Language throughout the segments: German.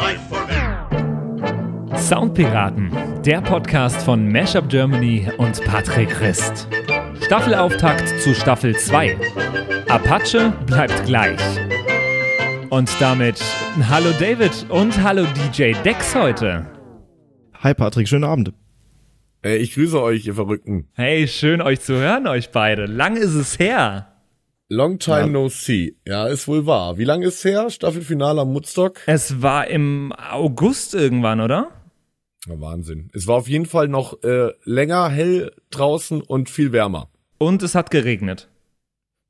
Fight for me. Soundpiraten, der Podcast von Mashup Germany und Patrick Christ. Staffelauftakt zu Staffel 2. Apache bleibt gleich. Und damit hallo David und hallo DJ Dex heute. Hi Patrick, schönen Abend. Ich grüße euch, ihr Verrückten. Hey, schön euch zu hören, euch beide. Lang ist es her. Long time Ja. no see. Ja, ist wohl wahr. Wie lange ist her? Staffelfinale am Woodstock? Es war im August irgendwann, oder? Ja, Wahnsinn. Es war auf jeden Fall noch äh, länger hell draußen und viel wärmer. Und es hat geregnet.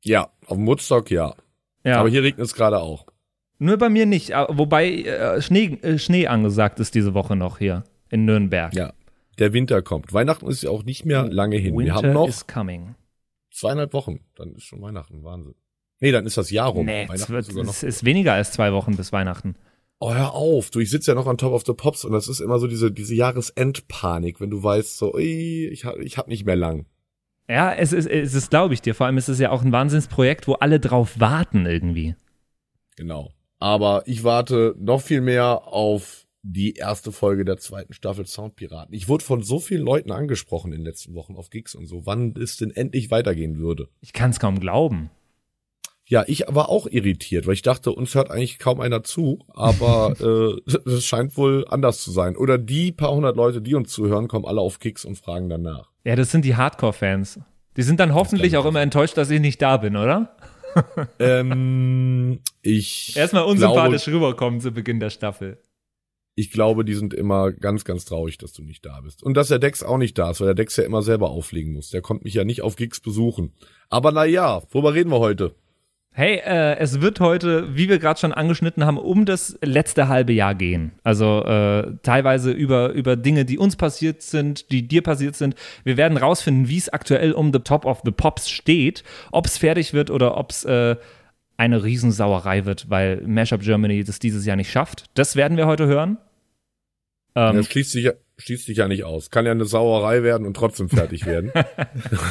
Ja, auf dem Woodstock ja. Ja. Aber hier regnet es gerade auch. Nur bei mir nicht, wobei äh, Schnee, äh, Schnee angesagt ist diese Woche noch hier in Nürnberg. Ja. Der Winter kommt. Weihnachten ist ja auch nicht mehr lange hin. Winter Wir haben noch is coming. Zweieinhalb Wochen. Dann ist schon Weihnachten. Wahnsinn. Nee, dann ist das Jahr rum. Nee, es, wird, es ist weniger als zwei Wochen bis Weihnachten. Oh, hör auf. Du, ich sitze ja noch on top of the pops und das ist immer so diese, diese Jahresendpanik, wenn du weißt, so, ui, ich hab, ich hab nicht mehr lang. Ja, es ist, es ist glaube ich dir. Vor allem ist es ja auch ein Wahnsinnsprojekt, wo alle drauf warten irgendwie. Genau. Aber ich warte noch viel mehr auf die erste Folge der zweiten Staffel Soundpiraten. Ich wurde von so vielen Leuten angesprochen in den letzten Wochen auf Gigs und so, wann es denn endlich weitergehen würde. Ich kann es kaum glauben. Ja, ich war auch irritiert, weil ich dachte, uns hört eigentlich kaum einer zu, aber äh, es scheint wohl anders zu sein. Oder die paar hundert Leute, die uns zuhören, kommen alle auf Gigs und fragen danach. Ja, das sind die Hardcore-Fans. Die sind dann hoffentlich auch immer enttäuscht, dass ich nicht da bin, oder? ähm, ich Erstmal glaube, unsympathisch rüberkommen zu Beginn der Staffel. Ich glaube, die sind immer ganz, ganz traurig, dass du nicht da bist. Und dass der Dex auch nicht da ist, weil der Dex ja immer selber auflegen muss. Der kommt mich ja nicht auf Gigs besuchen. Aber na ja, worüber reden wir heute? Hey, äh, es wird heute, wie wir gerade schon angeschnitten haben, um das letzte halbe Jahr gehen. Also äh, teilweise über, über Dinge, die uns passiert sind, die dir passiert sind. Wir werden rausfinden, wie es aktuell um The Top of the Pops steht, ob es fertig wird oder ob es äh, eine Riesensauerei wird, weil Mashup Germany das dieses Jahr nicht schafft. Das werden wir heute hören. Ähm, Das schließt sich, ja- schließt sich ja nicht aus. Kann ja eine Sauerei werden und trotzdem fertig werden.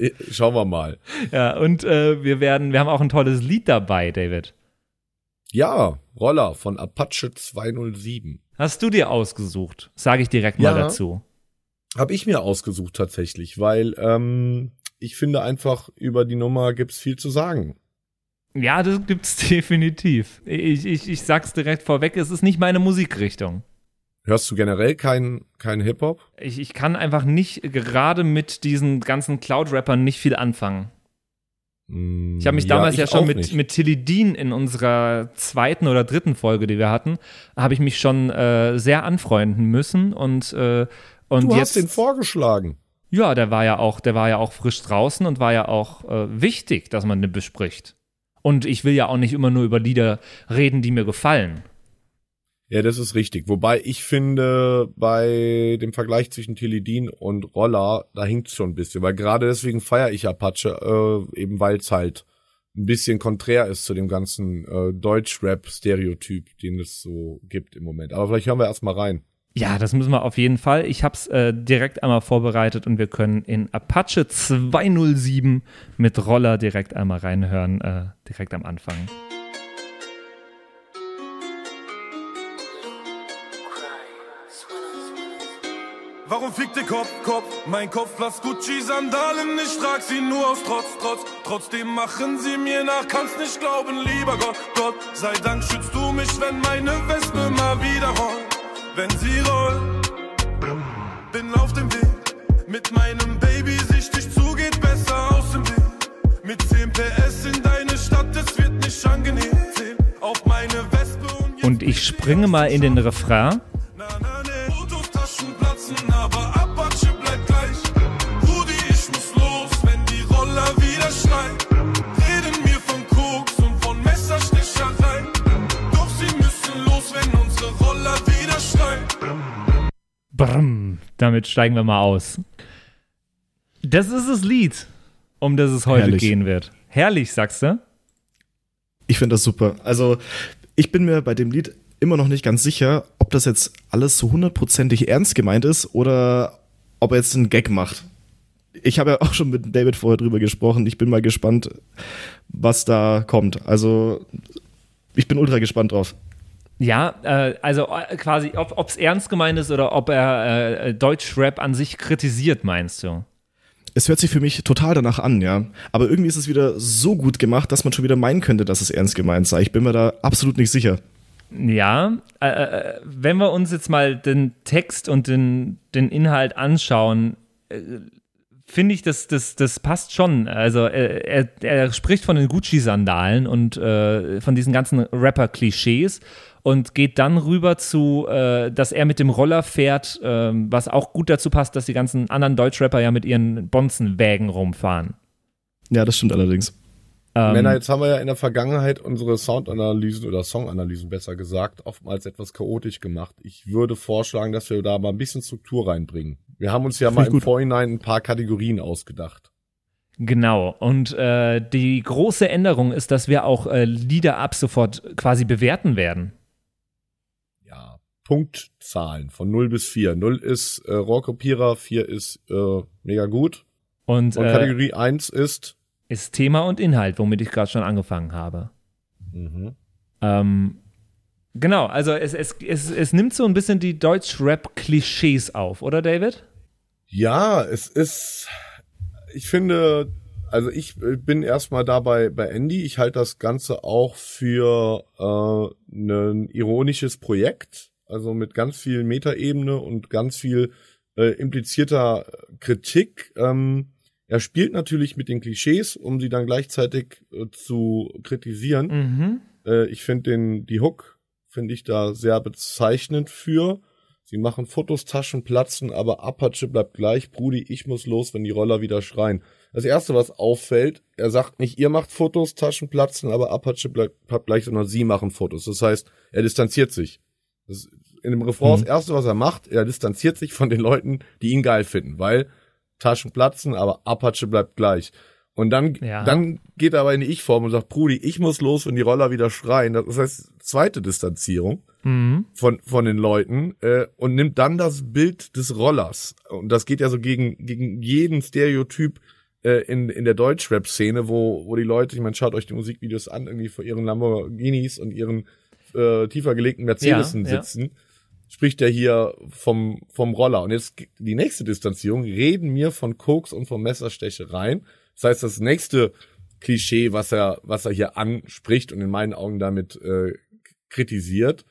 Schauen wir mal. ja, und äh, wir werden, wir haben auch ein tolles Lied dabei, David. Ja, Roller von Apache 207. Hast du dir ausgesucht? Sage ich direkt mal Ja. dazu. Habe ich mir ausgesucht tatsächlich, weil ähm, ich finde einfach, über die Nummer gibt's viel zu sagen. Ja, das gibt's definitiv. Ich, ich, ich sag's direkt vorweg, es ist nicht meine Musikrichtung. Hörst du generell keinen kein Hip-Hop? Ich, ich kann einfach nicht, gerade mit diesen ganzen Cloud-Rappern, nicht viel anfangen. Mm, Ich habe mich damals ja, schon mit, nicht. mit Tilly Dean in unserer zweiten oder dritten Folge, die wir hatten, habe ich mich schon äh, sehr anfreunden müssen und, äh, und Du jetzt. hast den vorgeschlagen. ja, der war ja auch, der war ja auch frisch draußen und war ja auch äh, wichtig, dass man den bespricht. Und ich will ja auch nicht immer nur über Lieder reden, die mir gefallen. Ja, das ist richtig. Wobei ich finde, bei dem Vergleich zwischen Tilidin und Roller, da hinkt's schon ein bisschen. Weil gerade deswegen feiere ich Apache, äh, eben weil es halt ein bisschen konträr ist zu dem ganzen äh, Deutsch-Rap-Stereotyp, den es so gibt im Moment. Aber vielleicht hören wir erst mal rein. Ja, das müssen wir auf jeden Fall. Ich habe es äh, direkt einmal vorbereitet und wir können in Apache 207 mit Roller direkt einmal reinhören, äh, direkt am Anfang. Warum fickt der Kopf, Kopf? Mein Kopf lasst Gucci-Sandalen, ich trag sie nur aus Trotz, Trotz. Trotzdem machen sie mir nach, kannst nicht glauben, lieber Gott, Gott. Sei Dank schützt du mich, wenn meine Wespe mal wieder rollt. Wenn sie rollt, bin auf dem Weg. Mit meinem Baby sichtig zu, geht besser aus dem Weg. Mit 10 PS in deine Stadt, es wird nicht angenehm. Auf meine Wespe und jetzt Und ich springe mal in den Refrain. Brrm, damit steigen wir mal aus. Das ist das Lied, um das es heute Herrlich. gehen wird. Herrlich, sagst du? Ich finde das super. Also, ich bin mir bei dem Lied immer noch nicht ganz sicher, ob das jetzt alles so hundertprozentig ernst gemeint ist oder ob er jetzt einen Gag macht. Ich habe ja auch schon mit David vorher drüber gesprochen. Ich bin mal gespannt, was da kommt. Also, ich bin ultra gespannt drauf. Ja, äh, also äh, quasi, ob es ernst gemeint ist oder ob er äh, Deutschrap an sich kritisiert, meinst du? Es hört sich für mich total danach an, ja. Aber irgendwie ist es wieder so gut gemacht, dass man schon wieder meinen könnte, dass es ernst gemeint sei. Ich bin mir da absolut nicht sicher. Ja, äh, äh wenn wir uns jetzt mal den Text und den, den Inhalt anschauen, äh, finde ich, das, das, das passt schon. Also äh, er, er spricht von den Gucci-Sandalen und äh, von diesen ganzen Rapper-Klischees und geht dann rüber zu, äh, dass er mit dem Roller fährt, äh, was auch gut dazu passt, dass die ganzen anderen Deutschrapper ja mit ihren Bonzenwägen rumfahren. Ja, das stimmt allerdings. Ähm, Männer, jetzt haben wir ja in der Vergangenheit unsere Soundanalysen oder Songanalysen besser gesagt, oftmals etwas chaotisch gemacht. Ich würde vorschlagen, dass wir da mal ein bisschen Struktur reinbringen. Wir haben uns ja mal im gut. Vorhinein ein paar Kategorien ausgedacht. Genau. Und äh, die große Änderung ist, dass wir auch äh, Lieder ab sofort quasi bewerten werden. Ja, Punktzahlen von 0 bis 4. 0 ist äh, Rohrkopierer, 4 ist äh, mega gut. Und, und äh, Kategorie 1 ist ist Thema und Inhalt, womit ich gerade schon angefangen habe. Mhm. Ähm, genau, also es, es, es, es nimmt so ein bisschen die Deutsch-Rap-Klischees auf, oder David? Ja, es ist, ich finde, also ich bin erstmal dabei bei Andy. Ich halte das Ganze auch für äh, ein ironisches Projekt, also mit ganz viel Metaebene und ganz viel äh, implizierter Kritik. Ähm, er spielt natürlich mit den Klischees, um sie dann gleichzeitig äh, zu kritisieren. Mhm. Äh, ich finde den, die Hook finde ich da sehr bezeichnend für. Sie machen Fotos, Taschen platzen, aber Apache bleibt gleich. Brudi, ich muss los, wenn die Roller wieder schreien. Das erste, was auffällt, er sagt nicht, ihr macht Fotos, Taschen platzen, aber Apache bleibt, bleibt gleich, sondern sie machen Fotos. Das heißt, er distanziert sich. In dem Refrain mhm. das erste, was er macht, er distanziert sich von den Leuten, die ihn geil finden, weil Taschen platzen, aber Apache bleibt gleich. Und dann, ja. dann geht er aber in die Ich-Form und sagt, Brudi, ich muss los, wenn die Roller wieder schreien. Das heißt, zweite Distanzierung mhm. von, von den Leuten äh, und nimmt dann das Bild des Rollers. Und das geht ja so gegen, gegen jeden Stereotyp äh, in, in der Deutschrap-Szene, wo, wo die Leute, ich meine, schaut euch die Musikvideos an, irgendwie vor ihren Lamborghinis und ihren äh, tiefer gelegten Mercedesen ja, sitzen. Ja spricht er hier vom, vom Roller. Und jetzt die nächste Distanzierung, reden mir von Koks und von Messerstechereien. Das heißt, das nächste Klischee, was er, was er hier anspricht und in meinen Augen damit äh, kritisiert,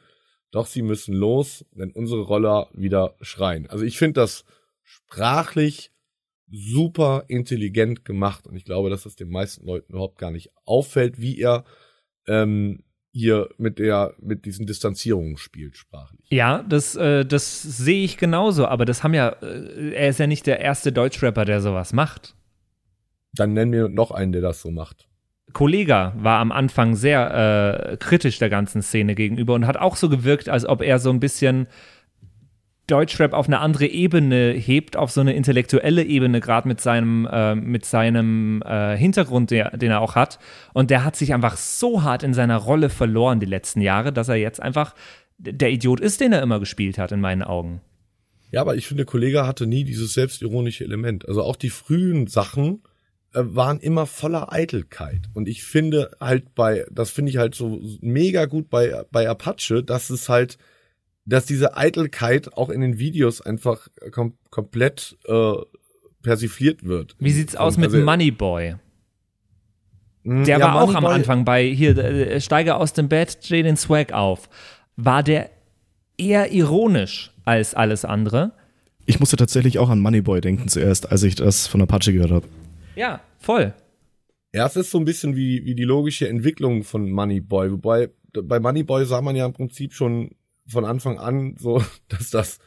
doch sie müssen los, wenn unsere Roller wieder schreien. Also ich finde das sprachlich super intelligent gemacht und ich glaube, dass das den meisten Leuten überhaupt gar nicht auffällt, wie er ähm, hier mit der mit diesen Distanzierungen spielt sprachlich. Ja, das äh, das sehe ich genauso, aber das haben ja äh, er ist ja nicht der erste Deutschrapper, der sowas macht. Dann nennen wir noch einen, der das so macht. Kollega war am Anfang sehr äh, kritisch der ganzen Szene gegenüber und hat auch so gewirkt, als ob er so ein bisschen Deutschrap auf eine andere Ebene hebt, auf so eine intellektuelle Ebene, gerade mit seinem, äh, mit seinem äh, Hintergrund, der, den er auch hat. Und der hat sich einfach so hart in seiner Rolle verloren die letzten Jahre, dass er jetzt einfach der Idiot ist, den er immer gespielt hat, in meinen Augen. Ja, aber ich finde, Kollege hatte nie dieses selbstironische Element. Also auch die frühen Sachen waren immer voller Eitelkeit. Und ich finde halt bei, das finde ich halt so mega gut bei, bei Apache, dass es halt dass diese Eitelkeit auch in den Videos einfach kom komplett äh, persifliert wird. Wie sieht's aus mit also, Moneyboy? Hm, der ja, war Money auch am Boy Anfang bei hier äh, steige aus dem Bett, dreh den Swag auf. War der eher ironisch als alles andere? Ich musste tatsächlich auch an Moneyboy denken zuerst, als ich das von Apache gehört habe. Ja, voll. Ja, es ist so ein bisschen wie, wie die logische Entwicklung von Moneyboy. Wobei bei Moneyboy sah man ja im Prinzip schon von Anfang an so, dass das,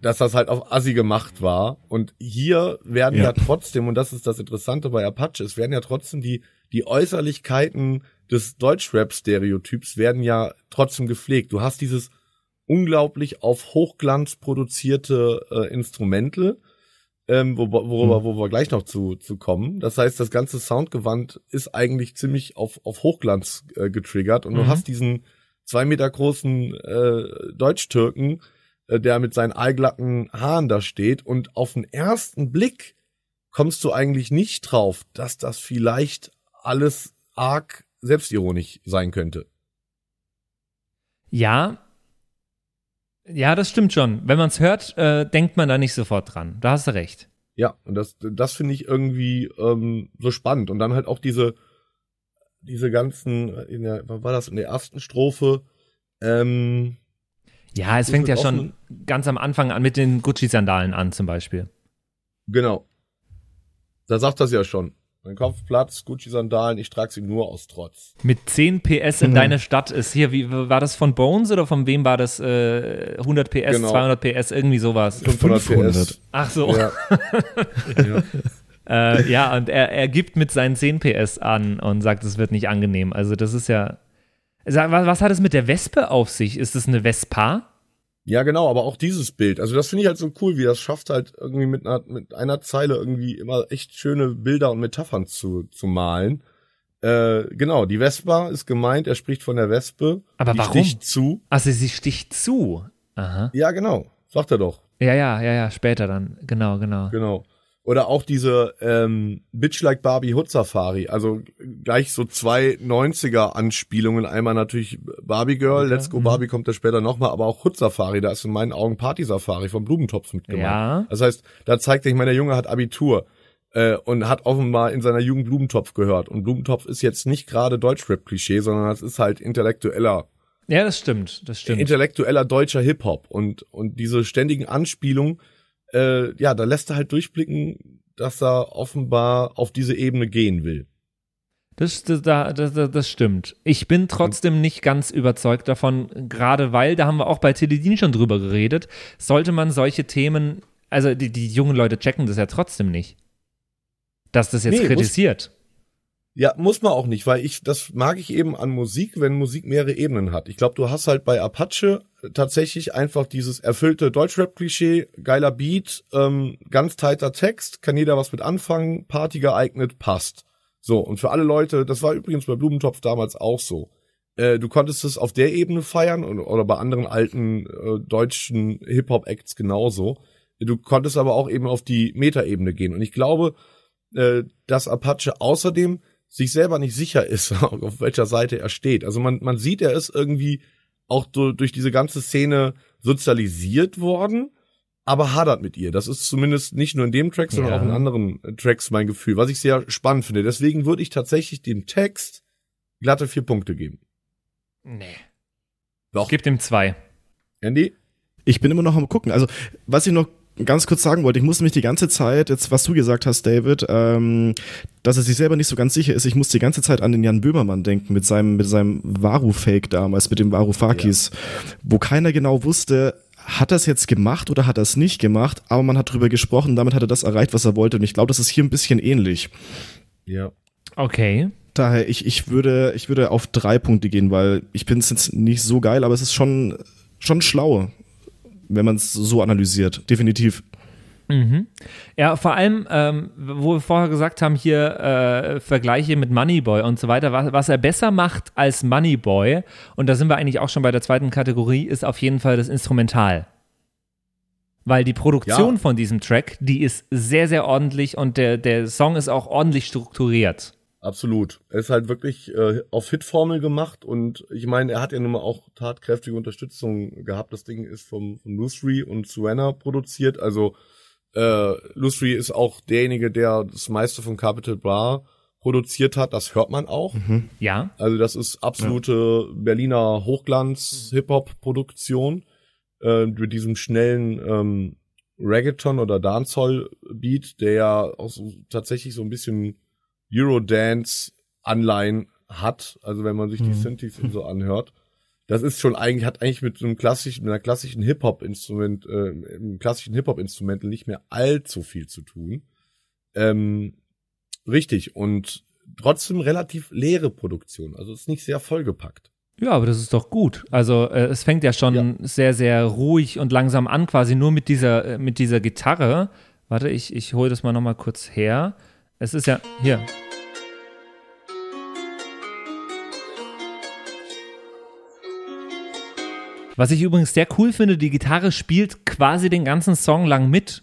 dass das halt auf Assi gemacht war. Und hier werden ja. ja trotzdem, und das ist das Interessante bei Apache, es werden ja trotzdem die, die Äußerlichkeiten des Deutschrap-Stereotyps werden ja trotzdem gepflegt. Du hast dieses unglaublich auf Hochglanz produzierte äh, Instrumental, ähm, wo, worüber, hm. wo wir gleich noch zu, zu kommen. Das heißt, das ganze Soundgewand ist eigentlich ziemlich auf, auf Hochglanz äh, getriggert und mhm. du hast diesen, zwei Meter großen äh, Deutsch-Türken, äh, der mit seinen allglatten Haaren da steht und auf den ersten Blick kommst du eigentlich nicht drauf, dass das vielleicht alles arg selbstironisch sein könnte. Ja. Ja, das stimmt schon. Wenn man es hört, äh, denkt man da nicht sofort dran. Da hast du recht. Ja, und das, das finde ich irgendwie ähm, so spannend. Und dann halt auch diese, diese ganzen, in der, was war das, in der ersten Strophe, ähm, Ja, es fängt ja schon ganz am Anfang an mit den Gucci-Sandalen an, zum Beispiel. genau. Da sagt das ja schon. Mein Kopf platzt, Gucci-Sandalen, ich trage sie nur aus Trotz. Mit 10 PS in Mhm. deine Stadt ist hier, wie war das von Bones oder von wem war das? Äh, 100 PS, Genau. 200 PS, irgendwie sowas. 500. Ach so. Ja. ja. Äh, ja, und er, er gibt mit seinen 10 PS an und sagt, es wird nicht angenehm. Also, das ist ja. Was, was hat es mit der Wespe auf sich? Ist es eine Vespa? Ja, genau, aber auch dieses Bild. Also das finde ich halt so cool, wie das schafft halt irgendwie mit einer, mit einer Zeile irgendwie immer echt schöne Bilder und Metaphern zu, zu malen. Äh, genau, die Vespa ist gemeint, er spricht von der Wespe. Aber die warum? sticht zu. Also, sie sticht zu. Aha. Ja, genau, sagt er doch. Ja, ja, ja, ja, später dann. Genau, genau. Genau. Oder auch diese ähm, Bitch Like Barbie Hood Safari. Also gleich so zwei 90er-Anspielungen. Einmal natürlich Barbie Girl, Let's Go Barbie kommt da später nochmal, aber auch Hood Safari. Da ist in meinen Augen Party Safari vom Blumentopf mit gemeint. Ja. Das heißt, da zeigt ich meine, der Junge hat Abitur äh, und hat offenbar in seiner Jugend Blumentopf gehört. Und Blumentopf ist jetzt nicht gerade Deutschrap-Klischee, sondern das ist halt intellektueller Ja, das stimmt, das stimmt. intellektueller deutscher Hip-Hop und, und diese ständigen Anspielungen, äh, ja, da lässt er halt durchblicken, dass er offenbar auf diese Ebene gehen will. Das, das, das, das, stimmt. Ich bin trotzdem nicht ganz überzeugt davon, gerade weil, da haben wir auch bei Teledin schon drüber geredet, sollte man solche Themen, also die, die jungen Leute checken das ja trotzdem nicht. Dass das jetzt Nee, muss- kritisiert. Ja, muss man auch nicht, weil ich, das mag ich eben an Musik, wenn Musik mehrere Ebenen hat. Ich glaube, du hast halt bei Apache tatsächlich einfach dieses erfüllte Deutschrap-Klischee, geiler Beat, ähm, ganz tighter Text, kann jeder was mit anfangen, Party geeignet, passt. So, und für alle Leute, das war übrigens bei Blumentopf damals auch so. Äh, du konntest es auf der Ebene feiern oder bei anderen alten äh, deutschen Hip-Hop-Acts genauso. Du konntest aber auch eben auf die Metaebene gehen. Und ich glaube, äh, dass Apache außerdem sich selber nicht sicher ist, auf welcher Seite er steht. Also man, man sieht, er ist irgendwie auch du, durch diese ganze Szene sozialisiert worden, aber hadert mit ihr. Das ist zumindest nicht nur in dem Track, sondern Ja. auch in anderen äh, Tracks mein Gefühl, was ich sehr spannend finde. Deswegen würde ich tatsächlich dem Text glatte vier Punkte geben. Nee. Doch. Gib dem zwei. Andy? Ich bin immer noch am gucken. Also, was ich noch ganz kurz sagen wollte, ich musste mich die ganze Zeit, jetzt was du gesagt hast, David, ähm, dass er sich selber nicht so ganz sicher ist, ich muss die ganze Zeit an den Jan Böhmermann denken, mit seinem, mit seinem Varu-Fake damals, mit dem Varoufakis, wo keiner genau wusste, hat er es jetzt gemacht oder hat er es nicht gemacht, aber man hat drüber gesprochen, damit hat er das erreicht, was er wollte. Und ich glaube, das ist hier ein bisschen ähnlich. Ja. Okay. Daher, ich, ich würde, ich würde auf drei Punkte gehen, weil ich bin es jetzt nicht so geil, aber es ist schon, schon schlau, wenn man es so analysiert. Definitiv. Mhm. Ja, vor allem, ähm, wo wir vorher gesagt haben, hier äh, Vergleiche mit Moneyboy und so weiter, was, was er besser macht als Moneyboy, und da sind wir eigentlich auch schon bei der zweiten Kategorie, ist auf jeden Fall das Instrumental. Weil die Produktion Ja. von diesem Track, die ist sehr, sehr ordentlich und der, der Song ist auch ordentlich strukturiert. Absolut. Er ist halt wirklich äh, auf Hitformel gemacht und ich meine, er hat ja nun mal auch tatkräftige Unterstützung gehabt. Das Ding ist vom, vom Lusri und Suena produziert. Also äh, Lusri ist auch derjenige, der das meiste von Capital Bra produziert hat. Das hört man auch. Ja, Also das ist absolute Berliner Hochglanz-Hip-Hop-Produktion äh, mit diesem schnellen ähm, Reggaeton oder Dancehall-Beat, der ja auch so, tatsächlich so ein bisschen Eurodance-Anleihen hat. Also wenn man sich die Mhm. Synthes so anhört. Das ist schon eigentlich, hat eigentlich mit so einem klassischen, mit einer klassischen Hip-Hop-Instrument, äh, einem klassischen Hip-Hop-Instrumental nicht mehr allzu viel zu tun. Ähm, richtig. Und trotzdem relativ leere Produktion. Also ist nicht sehr vollgepackt. Ja, aber das ist doch gut. Also äh, es fängt ja schon Ja. sehr, sehr ruhig und langsam an, quasi nur mit dieser, äh, mit dieser Gitarre. Warte, ich, ich hole das mal nochmal kurz her. Es ist ja, hier. Was ich übrigens sehr cool finde, die Gitarre spielt quasi den ganzen Song lang mit,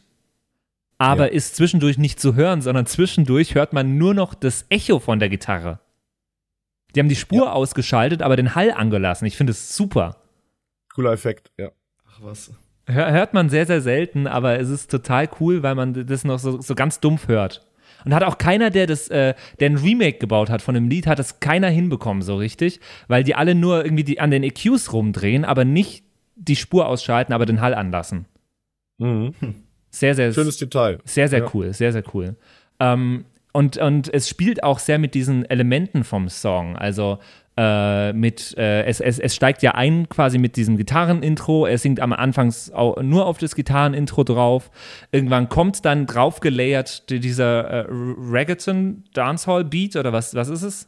aber Ja. ist zwischendurch nicht zu hören, sondern zwischendurch hört man nur noch das Echo von der Gitarre. Die haben die Spur ausgeschaltet, aber den Hall angelassen. Ich finde es super. Cooler Effekt, ja. Ach was. Hör, hört man sehr, sehr selten, aber es ist total cool, weil man das noch so, so ganz dumpf hört. Und hat auch keiner, der das, äh, der ein Remake gebaut hat von dem Lied, hat das keiner hinbekommen so richtig, weil die alle nur irgendwie die, an den EQs rumdrehen, aber nicht die Spur ausschalten, aber den Hall anlassen. Mhm. Sehr, sehr, Schönes Detail. sehr, sehr Ja. cool, sehr, sehr cool. Ähm, und, und es spielt auch sehr mit diesen Elementen vom Song. Also äh, mit, äh, es, es, es steigt ja ein quasi mit diesem Gitarrenintro. Er singt am Anfang nur auf das Gitarrenintro drauf. Irgendwann kommt dann draufgelayert die- dieser äh, Reggaeton Dancehall Beat oder was, was ist es?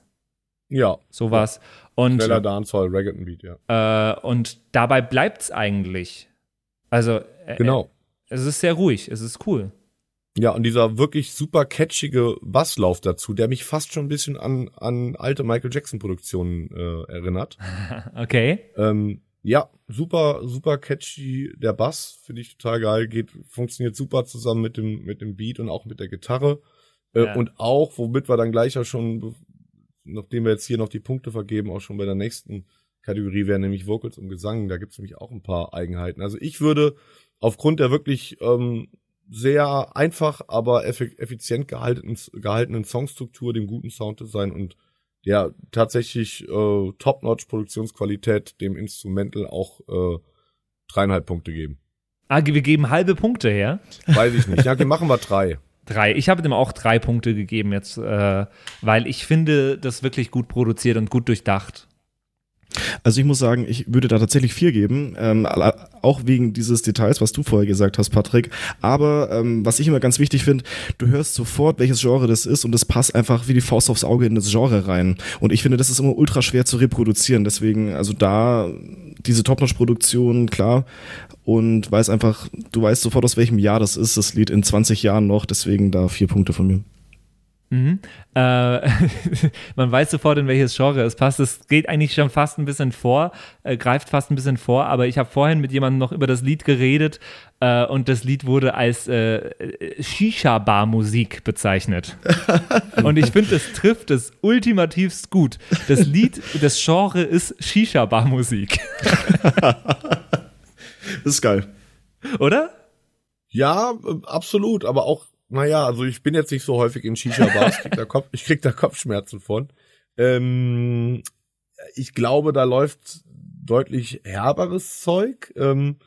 Ja. Sowas. Und, Schneller Dancehall, Reggaeton Beat, ja. äh, und dabei bleibt es eigentlich. Also, äh, Genau. es ist sehr ruhig, es ist cool. Ja, und dieser wirklich super catchige Basslauf dazu, der mich fast schon ein bisschen an, an alte Michael Jackson Produktionen äh, erinnert. Okay. Ähm, ja, super, super catchy. Der Bass finde ich total geil, geht, funktioniert super zusammen mit dem, mit dem Beat und auch mit der Gitarre. Äh, Ja. Und auch, womit wir dann gleich auch schon, nachdem wir jetzt hier noch die Punkte vergeben, auch schon bei der nächsten Kategorie wären, nämlich Vocals und Gesang. Da gibt's nämlich auch ein paar Eigenheiten. Also ich würde aufgrund der wirklich ähm, sehr einfach, aber effi effizient gehaltenen, gehaltenen Songstruktur, dem guten Sounddesign und der tatsächlich äh, Top-Notch-Produktionsqualität dem Instrumental auch äh, dreieinhalb Punkte geben. Ah, wir geben halbe Punkte her. Weiß ich nicht. Ja, okay, machen wir drei. Drei. Ich habe dem auch drei Punkte gegeben jetzt, äh, weil ich finde das wirklich gut produziert und gut durchdacht. Also ich muss sagen, ich würde da tatsächlich vier geben, ähm, auch wegen dieses Details, was du vorher gesagt hast, Patrick. Aber ähm, was ich immer ganz wichtig finde, du hörst sofort, welches Genre das ist und das passt einfach wie die Faust aufs Auge in das Genre rein. Und ich finde, das ist immer ultra schwer zu reproduzieren. Deswegen, also da diese Top-Notch-Produktion, klar. Und weiß einfach, du weißt sofort, aus welchem Jahr das ist, das Lied in 20 Jahren noch. Deswegen da vier Punkte von mir. Mhm. Äh, man weiß sofort, in welches Genre es passt. Es geht eigentlich schon fast ein bisschen vor, äh, greift fast ein bisschen vor, aber ich habe vorhin mit jemandem noch über das Lied geredet äh, und das Lied wurde als äh, Shisha-Bar-Musik bezeichnet. und ich finde, es trifft es ultimativst gut. Das Lied, das Genre ist Shisha-Bar-Musik, Das ist geil. oder? Ja, äh, absolut, aber auch, naja, also ich bin jetzt nicht so häufig in Shisha-Bars, Kopf, ich krieg da Kopfschmerzen von. Ähm, ich glaube, da läuft deutlich herberes Zeug. Ähm,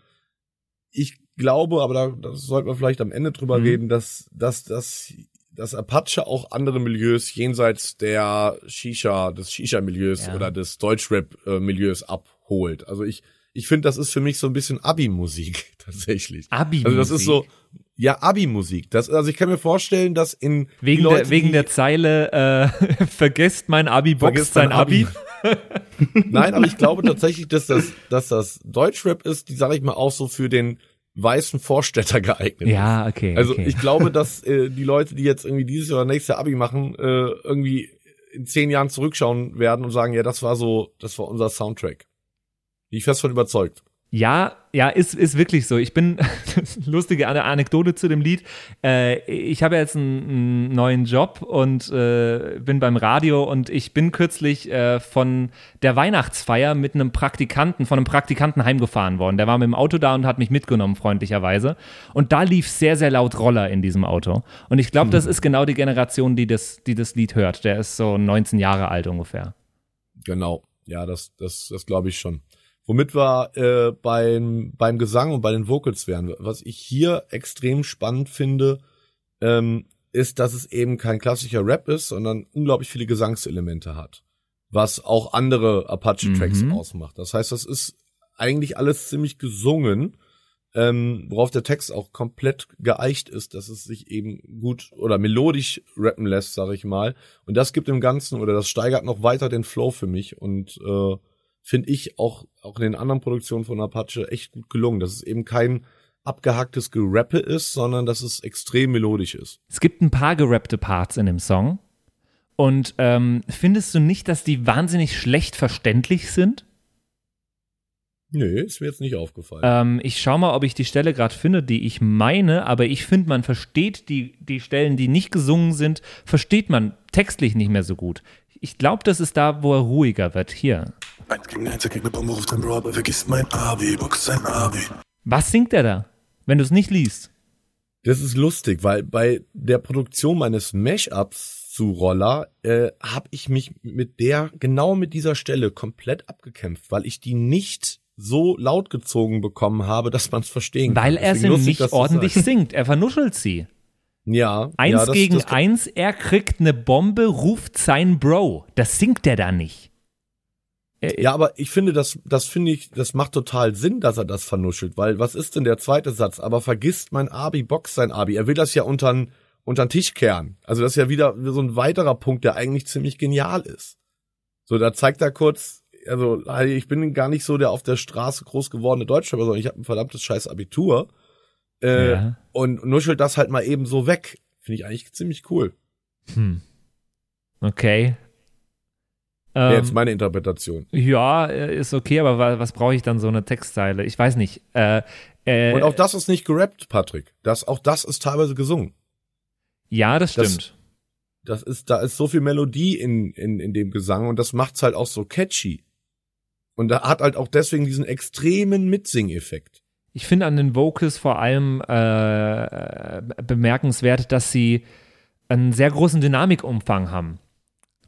ich glaube, aber da, da sollten wir vielleicht am Ende drüber Mhm. reden, dass, dass, dass, dass Apache auch andere Milieus jenseits der Shisha, des Shisha-Milieus Ja. oder des Deutschrap-Milieus abholt. Also ich, ich finde, das ist für mich so ein bisschen Abi-Musik tatsächlich. Abi. Also das ist so, ja, Abi-Musik. Das, also ich kann mir vorstellen, dass in Wegen, Leute, der, wegen der Zeile, äh, vergesst mein Abi, boxt sein Abi. Abi. Nein, aber ich glaube tatsächlich, dass das, dass das Deutschrap ist, die sage ich mal auch so für den weißen Vorstädter geeignet. Ja, okay. Also okay. ich glaube, dass äh, die Leute, die jetzt irgendwie dieses oder nächstes Jahr Abi machen, äh, irgendwie in zehn Jahren zurückschauen werden und sagen, ja, das war so, das war unser Soundtrack. Bin ich fest von überzeugt. Ja, ja, ist, ist wirklich so. Ich bin, lustige Ane- Anekdote zu dem Lied. Äh, ich habe jetzt einen, einen neuen Job und äh, bin beim Radio und ich bin kürzlich äh, von der Weihnachtsfeier mit einem Praktikanten, von einem Praktikanten heimgefahren worden. Der war mit dem Auto da und hat mich mitgenommen, freundlicherweise. Und da lief sehr, sehr laut Roller in diesem Auto. Und ich glaube, das ist genau die Generation, die das, die das Lied hört. Der ist so 19 Jahre alt ungefähr. Genau. Ja, das, das, das glaube ich schon. Womit wir äh, beim, beim Gesang und bei den Vocals wären. Was ich hier extrem spannend finde, ähm, ist, dass es eben kein klassischer Rap ist, sondern unglaublich viele Gesangselemente hat. Was auch andere Apache-Tracks Mhm. ausmacht. Das heißt, das ist eigentlich alles ziemlich gesungen, ähm, worauf der Text auch komplett geeicht ist, dass es sich eben gut oder melodisch rappen lässt, sage ich mal. Und das gibt dem Ganzen oder das steigert noch weiter den Flow für mich und äh, finde ich auch auch in den anderen Produktionen von Apache echt gut gelungen, dass es eben kein abgehacktes Gerappe ist, sondern dass es extrem melodisch ist. Es gibt ein paar gerappte Parts in dem Song. Und ähm, findest du nicht, dass die wahnsinnig schlecht verständlich sind? Nö, ist mir jetzt nicht aufgefallen. Ähm, ich schau mal, ob ich die Stelle gerade finde, die ich meine, aber ich finde, man versteht die, die Stellen, die nicht gesungen sind, versteht man textlich nicht mehr so gut. Ich glaube, das ist da, wo er ruhiger wird. Hier. Eins gegen eins, er kriegt eine Bombe, ruft ein Bro, aber vergisst mein Abi, box sein Abi. Was singt er da, wenn du es nicht liest? Das ist lustig, weil bei der Produktion meines Mashups zu Roller äh, habe ich mich mit der genau mit dieser Stelle komplett abgekämpft, weil ich die nicht so laut gezogen bekommen habe, dass man es verstehen kann. Weil er sie nicht ordentlich singt. Er vernuschelt sie. Ja. Eins ja, das, gegen das, eins, er kriegt eine Bombe, ruft sein Bro. Das singt er da nicht. Er- Ja, aber ich finde, das, das finde ich, das macht total Sinn, dass er das vernuschelt, weil was ist denn der zweite Satz? Aber vergisst mein Abi, box sein Abi. Er will das ja untern, untern Tisch kehren. Also das ist ja wieder so ein weiterer Punkt, der eigentlich ziemlich genial ist. So, da zeigt er kurz, also ich bin gar nicht so der auf der Straße groß gewordene Deutsche, sondern ich habe ein verdammtes scheiß Abitur. Äh, Ja. Und nuschelt das halt mal eben so weg. Finde ich eigentlich ziemlich cool. Hm. Okay. Wäre Ähm, jetzt meine Interpretation. ja, äh, ist okay, aber wa- was brauche ich dann so eine Textzeile? Ich weiß nicht. Äh, äh, Und auch das ist nicht gerappt, Patrick. Das, auch das ist teilweise gesungen. ja, das das- stimmt. das ist, da ist so viel Melodie in, in, in dem Gesang und das macht's halt auch so catchy. Und da hat halt auch deswegen diesen extremen Mitsing-Effekt. Ich finde an den Vocals vor allem äh, bemerkenswert, dass sie einen sehr großen Dynamikumfang haben.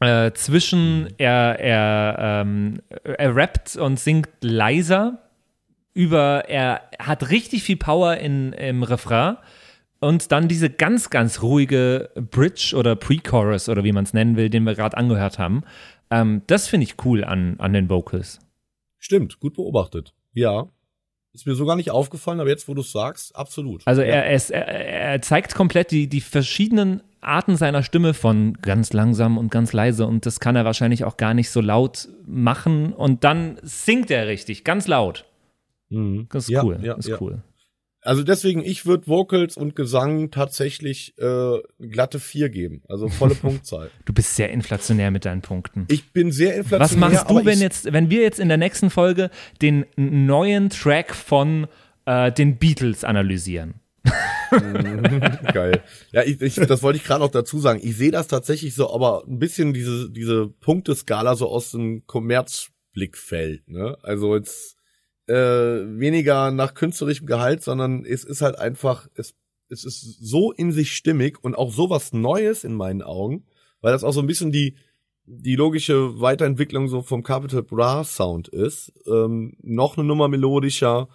Äh, zwischen er, er, ähm, er rappt und singt leiser, über er hat richtig viel Power in, im Refrain und dann diese ganz, ganz ruhige Bridge oder Pre-Chorus oder wie man es nennen will, den wir gerade angehört haben. Ähm, das finde ich cool an, an den Vocals. Stimmt, gut beobachtet. Ja. Ist mir so gar nicht aufgefallen, aber jetzt, wo du es sagst, absolut. Also ja. er, er, er, zeigt komplett die, die verschiedenen Arten seiner Stimme von ganz langsam und ganz leise und das kann er wahrscheinlich auch gar nicht so laut machen und dann singt er richtig, ganz laut. Mhm. Das ist Ja, cool, ja, ist cool. Also deswegen, ich würde Vocals und Gesang tatsächlich äh, glatte vier geben. Also volle Punktzahl. Du bist sehr inflationär mit deinen Punkten. Ich bin sehr inflationär. Was machst du, wenn jetzt, wenn wir jetzt in der nächsten Folge den neuen Track von äh, den Beatles analysieren? Geil. Ja, ich, ich, das wollte ich gerade noch dazu sagen. Ich sehe das tatsächlich so, aber ein bisschen diese, diese Punkteskala so aus dem Kommerzblickfeld. Ne? Also jetzt äh, weniger nach künstlerischem Gehalt, sondern es ist halt einfach, es, es ist so in sich stimmig und auch sowas Neues in meinen Augen, weil das auch so ein bisschen die die logische Weiterentwicklung so vom Capital Bra Sound ist, ähm, noch eine Nummer melodischer,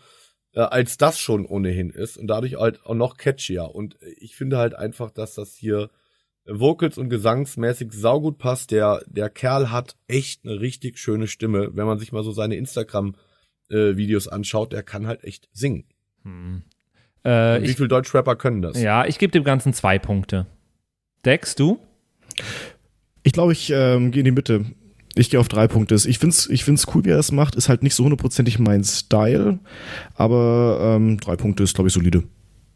äh, als das schon ohnehin ist und dadurch halt auch noch catchier. Und ich finde halt einfach, dass das hier Vocals und gesangsmäßig saugut passt. Der, der Kerl hat echt eine richtig schöne Stimme. Wenn man sich mal so seine Instagram-Videos anschaut, der kann halt echt singen. Äh, Wie ich, viel Deutschrapper können das? ja, ich gebe dem Ganzen zwei Punkte. Dex, du? Ich glaube, ich ähm, gehe in die Mitte. Ich gehe auf drei Punkte. Ich find's, ich find's cool, wie er das macht. Ist halt nicht so hundertprozentig mein Style, aber ähm, drei Punkte ist, glaube ich, solide.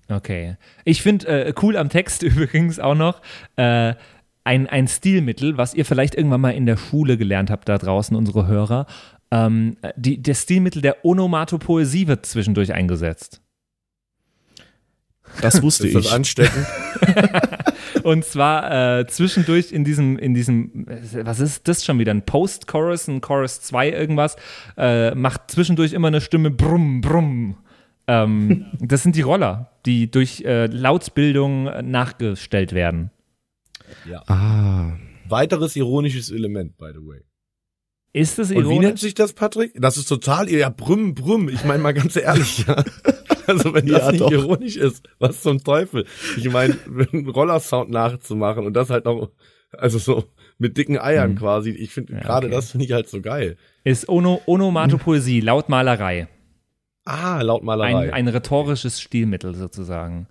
Okay. Ich finde äh, cool am Text übrigens auch noch äh, ein, ein Stilmittel, was ihr vielleicht irgendwann mal in der Schule gelernt habt, da draußen, unsere Hörer. Ähm, die, der Stilmittel der Onomatopoesie wird zwischendurch eingesetzt. Das wusste das ich. ansteckend? Und zwar äh, zwischendurch in diesem, in diesem, was ist das schon wieder? Ein Post-Chorus, ein Chorus 2 irgendwas, äh, macht zwischendurch immer eine Stimme brumm, brumm. Ähm, das sind die Roller, die durch äh, Lautbildung nachgestellt werden. Ah. Weiteres ironisches Element, by the way. Ist das Und wie nennt ironisch? sich das, Patrick? Das ist total, ja, brümm, brümm. Ich meine mal ganz ehrlich, ja. Also wenn das Ja, nicht doch. ironisch ist, was zum Teufel? Ich meine, einen Rollersound nachzumachen und das halt noch, also so mit dicken Eiern Mhm. quasi. Ich finde, Ja, gerade okay. das finde ich halt so geil. Ist ono, Onomatopoesie, Lautmalerei. Ah, Lautmalerei. Ein, ein rhetorisches Stilmittel sozusagen.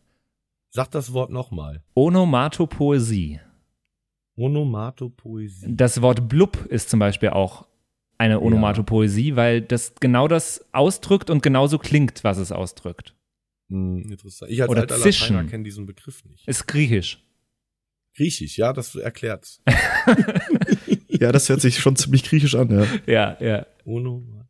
Sag das Wort nochmal. Onomatopoesie. Onomatopoesie. Das Wort blub ist zum Beispiel auch eine Onomatopoesie, weil das genau das ausdrückt und genauso klingt, was es ausdrückt. Hm, interessant. Ich als Oder alter zischen. Lateiner kenne diesen Begriff nicht. Ist griechisch. Griechisch, ja, das erklärt's. Ja, das hört sich schon ziemlich griechisch an, ja. Ja, ja. Onomat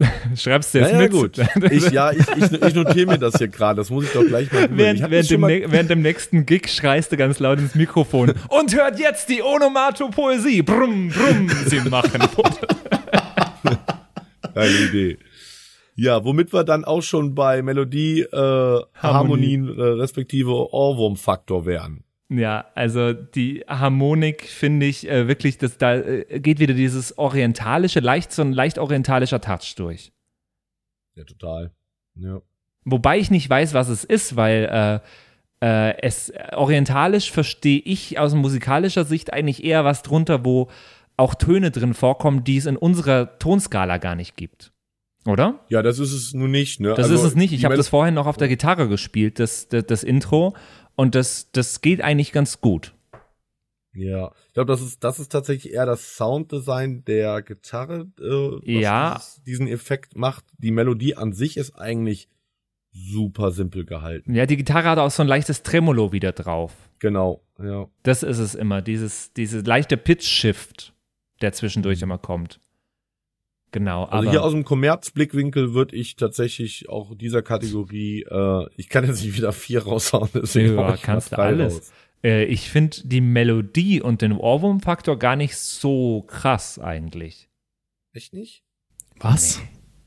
Schreibst du jetzt Ja, ja, mit? gut. Ich, ja, ich, ich, ich notiere mir das hier gerade. Das muss ich doch gleich mal. googeln. Während, während, dem, mal- während dem nächsten Gig schreist du ganz laut ins Mikrofon und hört jetzt die Onomato-Poesie. Brumm, brumm, sie machen. Geile Idee. Ja, womit wir dann auch schon bei Melodie, äh, Harmonien, äh, respektive Ohrwurmfaktor wären. Ja, also die Harmonik finde ich äh, wirklich, dass da äh, geht wieder dieses orientalische, leicht so ein leicht orientalischer Touch durch. Ja, total. Ja. Wobei ich nicht weiß, was es ist, weil äh, äh, es orientalisch verstehe ich aus musikalischer Sicht eigentlich eher was drunter, wo auch Töne drin vorkommen, die es in unserer Tonskala gar nicht gibt. Oder? ja, das ist es nun nicht. Ne? Das Also, ist es nicht. Ich habe das vorhin noch auf der Gitarre gespielt, das, das, das Intro. Und das, das geht eigentlich ganz gut. Ja, ich glaube, das ist, das ist tatsächlich eher das Sounddesign der Gitarre, äh, was Ja. dieses, diesen Effekt macht. Die Melodie an sich ist eigentlich super simpel gehalten. Ja, die Gitarre hat auch so ein leichtes Tremolo wieder drauf. Genau, ja. Das ist es immer, dieses, diese leichte Pitch-Shift, der zwischendurch immer kommt. Genau, Also aber hier aus dem Kommerzblickwinkel würde ich tatsächlich auch dieser Kategorie, äh, ich kann jetzt nicht wieder vier raushauen, deswegen Ja, ich kannst du alles. raus. äh, ich finde die Melodie und den Ohrwurm-Faktor gar nicht so krass eigentlich. Echt nicht? Was?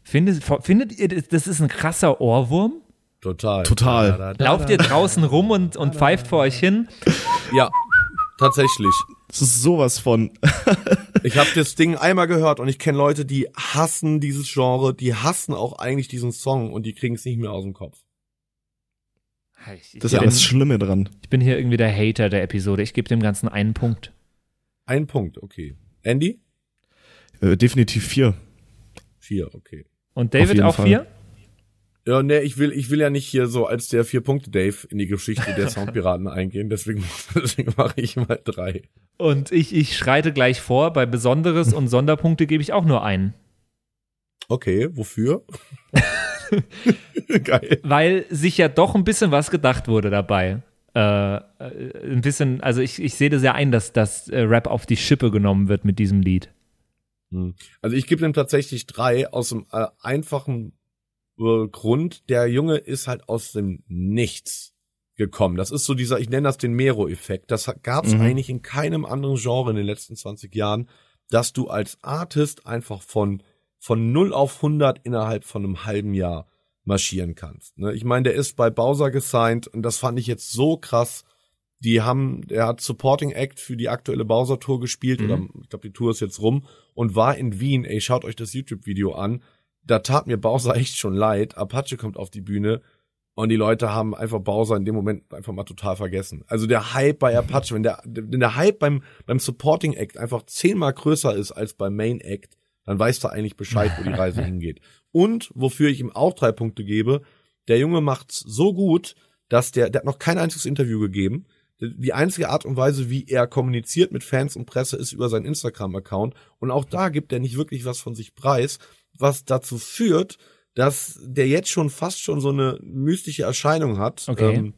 Findet, findet ihr, das ist ein krasser Ohrwurm? Total. Total. Da, da, da, Lauft ihr draußen rum und, und pfeift vor euch hin? Ja, tatsächlich. Das ist sowas von. Ich habe das Ding einmal gehört und ich kenne Leute, die hassen dieses Genre, die hassen auch eigentlich diesen Song und die kriegen es nicht mehr aus dem Kopf. Ich, Das ist ja das Schlimme dran. ich bin hier irgendwie der Hater der Episode. Ich gebe dem Ganzen einen Punkt. Ein Punkt, okay. Andy? Äh, definitiv vier. Vier, okay. Und David auch Fall. vier? Ja, ne, ich will, ich will ja nicht hier so als der vier Punkte Dave in die Geschichte der Soundpiraten eingehen, deswegen, deswegen mache ich mal drei. Und ich, ich schreite gleich vor. Bei Besonderes und Sonderpunkte gebe ich auch nur einen. Okay, wofür? Geil. Weil sich ja doch ein bisschen was gedacht wurde dabei. Äh, äh, ein bisschen, also ich, ich sehe das ja ein, dass das äh, Rap auf die Schippe genommen wird mit diesem Lied. Hm. Also ich gebe dem tatsächlich drei aus dem äh, einfachen äh, Grund, der Junge ist halt aus dem Nichts gekommen. Das ist so dieser, ich nenne das den Mero-Effekt. Das gab es Mhm. eigentlich in keinem anderen Genre in den letzten 20 Jahren, dass du als Artist einfach von, von 0 auf 100 innerhalb von einem halben Jahr marschieren kannst. Ne? Ich meine, der ist bei Bowser gesigned und das fand ich jetzt so krass. Die haben, er hat Supporting Act für die aktuelle Bowser Tour gespielt Mhm. oder ich glaube, die Tour ist jetzt rum und war in Wien. Ey, schaut euch das YouTube-Video an. Da tat mir Bowser echt schon leid. Apache kommt auf die Bühne und die Leute haben einfach Bowser in dem Moment einfach mal total vergessen. Also der Hype bei Apache, wenn der, wenn der Hype beim, beim Supporting Act einfach zehnmal größer ist als beim Main Act, dann weißt du eigentlich Bescheid, wo die Reise hingeht. Und wofür ich ihm auch drei Punkte gebe, der Junge macht's so gut, dass der, der hat noch kein einziges Interview gegeben. Die einzige Art und Weise, wie er kommuniziert mit Fans und Presse, ist über seinen Instagram-Account. Und auch da gibt er nicht wirklich was von sich preis, was dazu führt, dass der jetzt schon fast schon so eine mystische Erscheinung hat. Okay. Ähm,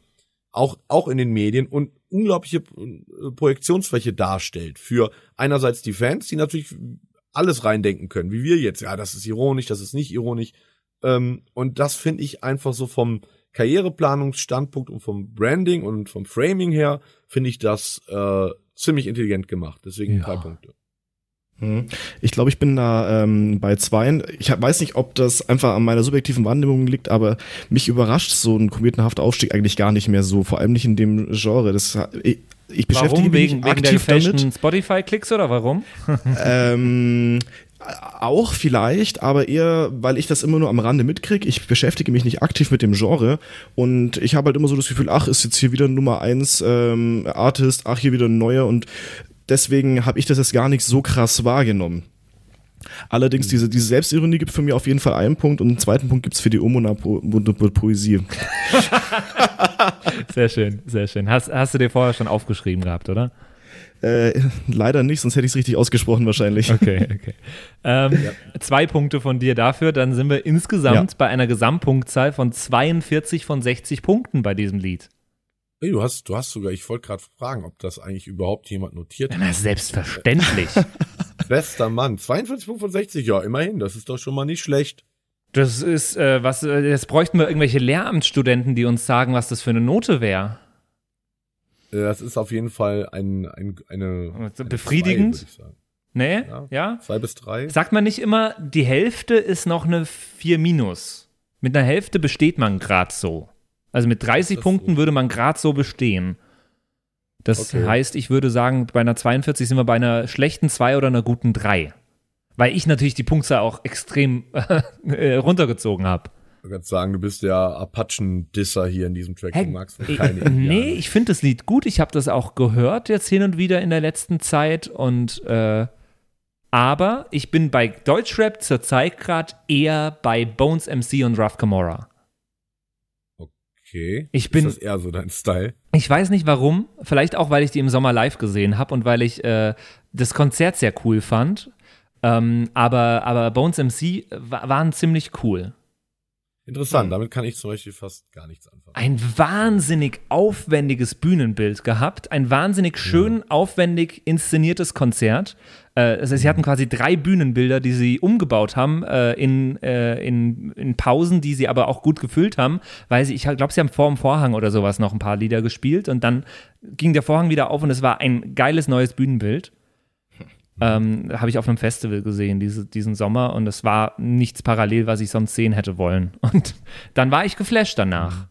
auch, auch in den Medien und unglaubliche äh, Projektionsfläche darstellt für einerseits die Fans, die natürlich alles reindenken können, wie wir jetzt. Ja, das ist ironisch, das ist nicht ironisch. Ähm, und das finde ich einfach so vom Karriereplanungsstandpunkt und vom Branding und vom Framing her, finde ich das äh, ziemlich intelligent gemacht. Deswegen Ja. drei Punkte. Hm. Ich glaube, ich bin da ähm, bei zweien. Ich hab, weiß nicht, ob das einfach an meiner subjektiven Wahrnehmung liegt, aber mich überrascht so ein kometenhafter Aufstieg eigentlich gar nicht mehr so, vor allem nicht in dem Genre. Das, ich, ich beschäftige Warum? mich Wegen, nicht wegen der aktiv damit. Spotify-Klicks oder warum? Ähm, auch vielleicht, aber eher, weil ich das immer nur am Rande mitkriege. Ich beschäftige mich nicht aktiv mit dem Genre und ich habe halt immer so das Gefühl, ach, ist jetzt hier wieder ein Nummer eins ähm, Artist, ach, hier wieder ein neuer und deswegen habe ich das jetzt gar nicht so krass wahrgenommen. Allerdings, diese, diese Selbstironie gibt für mich auf jeden Fall einen Punkt und einen zweiten Punkt gibt's für die Umona po po Poesie. Sehr schön, sehr schön. Hast, hast du dir vorher schon aufgeschrieben gehabt, oder? Äh, leider nicht, sonst hätte ich es richtig ausgesprochen wahrscheinlich. Okay, okay. Ähm, Zwei Punkte von dir dafür, dann sind wir insgesamt Ja. bei einer Gesamtpunktzahl von 42 von 60 Punkten bei diesem Lied. Hey, du hast, du hast sogar, ich wollte gerade fragen, ob das eigentlich überhaupt jemand notiert hat. Na, selbstverständlich. Bester Mann. 42,65, ja, immerhin. Das ist doch schon mal nicht schlecht. Das ist, äh, was, äh, jetzt bräuchten wir irgendwelche Lehramtsstudenten, die uns sagen, was das für eine Note wäre. Äh, Das ist auf jeden Fall ein, ein, eine, eine Befriedigend? Zwei, würd ich sagen. Nee? Ja. ja? Zwei bis drei. Sagt man nicht immer, die Hälfte ist noch eine 4 minus. Mit einer Hälfte besteht man gerade so. Also mit 30 Das Punkten würde man gerade so bestehen. Das Okay. heißt, ich würde sagen, bei einer 42 sind wir bei einer schlechten 2 oder einer guten 3. Weil ich natürlich die Punktzahl auch extrem äh, runtergezogen habe. Ich kann sagen, du bist der Apachen-Disser hier in diesem Track. Hä? Du magst keine nee, ich finde das Lied gut. Ich habe das auch gehört jetzt hin und wieder in der letzten Zeit. Und äh, aber ich bin bei Deutschrap zurzeit gerade eher bei Bones MC und Ruff Camora. Okay. Ich bin- Ist das eher so dein Style? Ich weiß nicht warum. Vielleicht auch, weil ich die im Sommer live gesehen habe und weil ich äh, das Konzert sehr cool fand. Ähm, aber, aber Bones MC wa waren ziemlich cool. Interessant, Hm. damit kann ich zum Beispiel fast gar nichts anfangen. ein wahnsinnig aufwendiges Bühnenbild gehabt, ein wahnsinnig schön aufwendig inszeniertes Konzert. Heißt, sie hatten quasi drei Bühnenbilder, die sie umgebaut haben äh, in, äh, in, in Pausen, die sie aber auch gut gefüllt haben, weil sie, ich glaube, sie haben vor dem Vorhang oder sowas noch ein paar Lieder gespielt und dann ging der Vorhang wieder auf und es war ein geiles neues Bühnenbild. Ähm, Habe ich auf einem Festival gesehen diese, diesen Sommer und es war nichts parallel, was ich sonst sehen hätte wollen. Und dann war ich geflasht danach.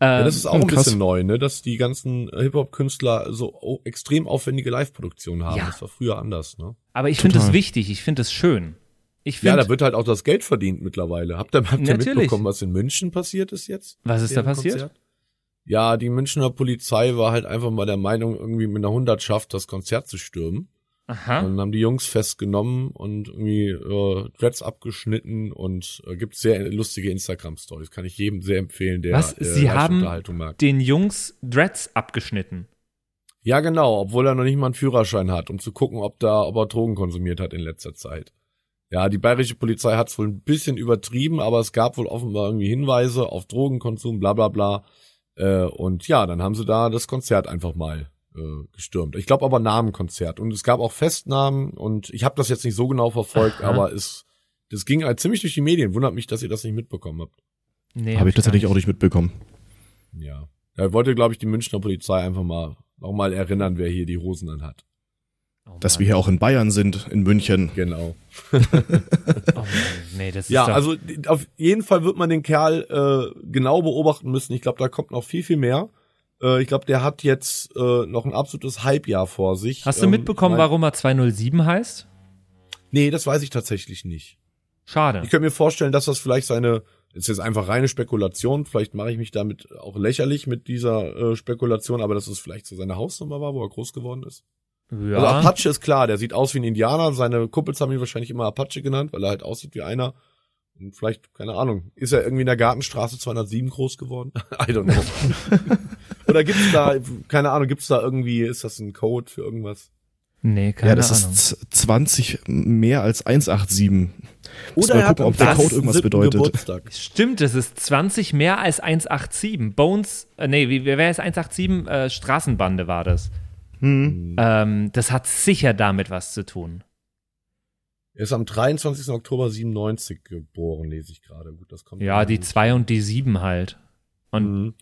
Ja, Ähm, das ist auch ein krass. bisschen neu, ne, dass die ganzen Hip-Hop-Künstler so extrem aufwendige Live-Produktionen haben. Ja. Das war früher anders, ne? Aber ich finde es wichtig, ich finde es schön. Ich Ja, finde, da wird halt auch das Geld verdient mittlerweile. Habt ihr, habt ihr mitbekommen, was in München passiert ist jetzt? was ist da passiert? Konzert? Ja, die Münchner Polizei war halt einfach mal der Meinung, irgendwie mit einer Hundertschaft das Konzert zu stürmen. Aha. Dann haben die Jungs festgenommen und irgendwie äh, Dreads abgeschnitten und äh, gibt sehr lustige Instagram-Stories. Kann ich jedem sehr empfehlen, der Was? äh, Sie haben Live-Unterhaltung mag. Den Jungs Dreads abgeschnitten. Ja, genau, obwohl er noch nicht mal einen Führerschein hat, um zu gucken, ob da, ob er Drogen konsumiert hat in letzter Zeit. Ja, die bayerische Polizei hat es wohl ein bisschen übertrieben, aber es gab wohl offenbar irgendwie Hinweise auf Drogenkonsum, bla bla bla. Äh, und ja, dann haben sie da das Konzert einfach mal äh, gestürmt. Ich glaube aber Namenkonzert. Und es gab auch Festnahmen und ich habe das jetzt nicht so genau verfolgt, Aha. aber es das ging halt ziemlich durch die Medien. Wundert mich, dass ihr das nicht mitbekommen habt. Nee, Habe ich tatsächlich gar auch nicht mitbekommen. Ja. Da wollte, glaube ich, die Münchner Polizei einfach mal nochmal erinnern, wer hier die Hosen an hat. Oh Dass wir hier auch in Bayern sind, in München. Genau. Oh Mann, nee, das ist Ja, doch, also auf jeden Fall wird man den Kerl äh, genau beobachten müssen. Ich glaube, da kommt noch viel, viel mehr. Äh, ich glaube, der hat jetzt äh, noch ein absolutes Halbjahr vor sich. Hast du Ähm, mitbekommen, warum er 207 heißt? Nee, das weiß ich tatsächlich nicht. Schade. Ich könnte mir vorstellen, dass das vielleicht seine, das ist jetzt einfach reine Spekulation, vielleicht mache ich mich damit auch lächerlich mit dieser äh, Spekulation, aber dass es vielleicht so seine Hausnummer war, wo er groß geworden ist. Also Ja, Apache ist klar, der sieht aus wie ein Indianer, seine Kumpels haben ihn wahrscheinlich immer Apache genannt, weil er halt aussieht wie einer. Und vielleicht, keine Ahnung, ist er irgendwie in der Gartenstraße 207 groß geworden? I don't know. Oder gibt's da, keine Ahnung, gibt's da irgendwie, ist das ein Code für irgendwas? nee, keine ja, das Ahnung. ist z- 20 mehr als 187. Muss Oder mal gucken, ob der Code 30. irgendwas bedeutet. Geburtstag. Stimmt, es ist 20 mehr als 187. Bones, äh, nee, wie, wer ist 187? Äh, Straßenbande war das. Hm. Ähm, das hat sicher damit was zu tun. Er ist am 23. Oktober 97 geboren, lese ich gerade. Gut, das kommt. Ja, die nicht. 2 und die 7 halt. Und, Mhm.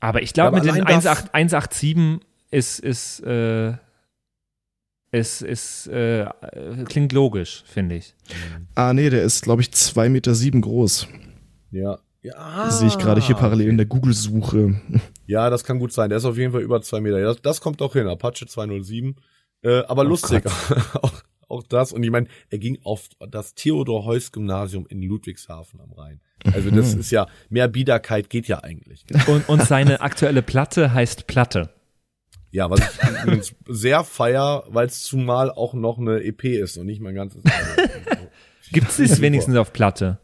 Aber ich glaube, mit den allein das- 18 187 ist, ist, äh, ist, ist, äh, klingt logisch, finde ich. Ah, nee, der ist, glaube ich, 2,7 Meter sieben groß. Ja. Ja. Sehe ich gerade hier parallel in der Google-Suche. Ja, das kann gut sein. Der ist auf jeden Fall über zwei Meter. Ja, Das, das kommt doch hin. Apache 207. Äh, aber Oh lustig. auch, auch das. Und ich meine, er ging auf das Theodor-Heuss-Gymnasium in Ludwigshafen am Rhein. Also das Mhm. ist ja, mehr Biederkeit geht ja eigentlich. Und, und seine aktuelle Platte heißt Platte. Ja, was ich sehr feier, weil es zumal auch noch eine EP ist und nicht mein ganzes Album. Gibt es es wenigstens auf Platte?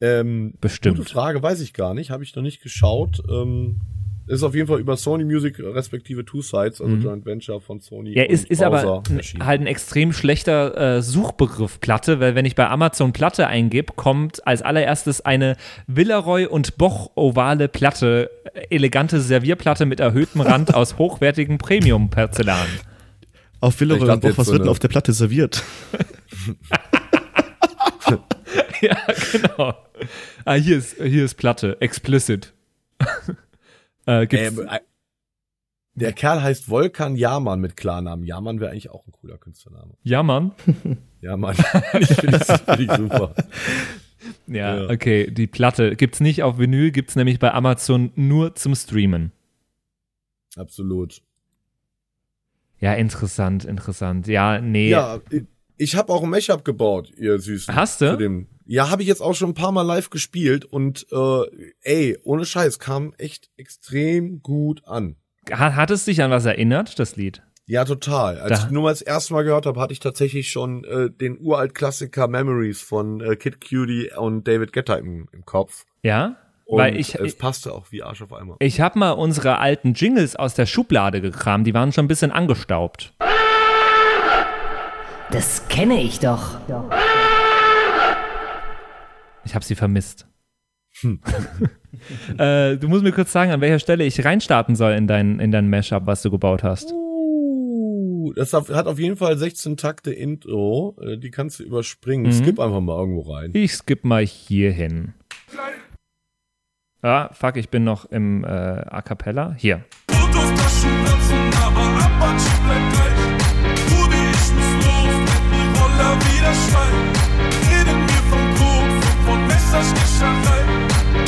ähm, Bestimmt. Gute Frage, weiß ich gar nicht. Habe ich noch nicht geschaut. Ähm, ist auf jeden Fall über Sony Music respektive Two Sides, also Mhm. Joint Venture von Sony. Ja, ist, und ist aber halt ein extrem schlechter äh, Suchbegriff Platte, weil wenn ich bei Amazon Platte eingebe, kommt als allererstes eine Villeroy und Boch ovale Platte, äh, elegante Servierplatte mit erhöhtem Rand aus hochwertigem Premium-Porzellan. Auf Villa Ich dachte Bob, jetzt was so wird denn eine- auf der Platte serviert? ja, genau. Ah, hier ist, hier ist Platte, explicit. äh, gibt's, Ähm, äh, der Kerl heißt Volkan Jaman mit Klarnamen. Jaman wäre eigentlich auch ein cooler Künstlername. ja, Mann. Ja, Mann. ich finde ich, find ich super. Ja, Ja. okay, die Platte gibt's nicht auf Vinyl, gibt's nämlich bei Amazon nur zum Streamen. Absolut. Ja, interessant, interessant. Ja, nee. Ja, ich- ich habe auch ein Mashup gebaut, ihr Süßen. Hast du? Zu dem. Ja, habe ich jetzt auch schon ein paar Mal live gespielt und äh, ey, ohne Scheiß, kam echt extrem gut an. Hat, hat es dich an was erinnert, das Lied? Ja, total. Als Da- ich nur mal das erste Mal gehört habe, hatte ich tatsächlich schon äh, den uralt Klassiker Memories von äh, Kid Cutie und David Guetta im, im Kopf. Ja? Und Weil ich, es passte auch wie Arsch auf einmal. ich habe mal unsere alten Jingles aus der Schublade gekramt, die waren schon ein bisschen angestaubt. Das kenne ich doch. Ich habe sie vermisst. äh, du musst mir kurz sagen, an welcher Stelle ich reinstarten soll in dein, in dein Mashup, was du gebaut hast. Uh, das hat auf jeden Fall 16 Takte Intro. Äh, die kannst du überspringen. Mhm. Skip einfach mal irgendwo rein. Ich skipp mal hier hin. Ah, fuck, ich bin noch im äh, A Cappella. Hier. Platzen, Messerstecherei.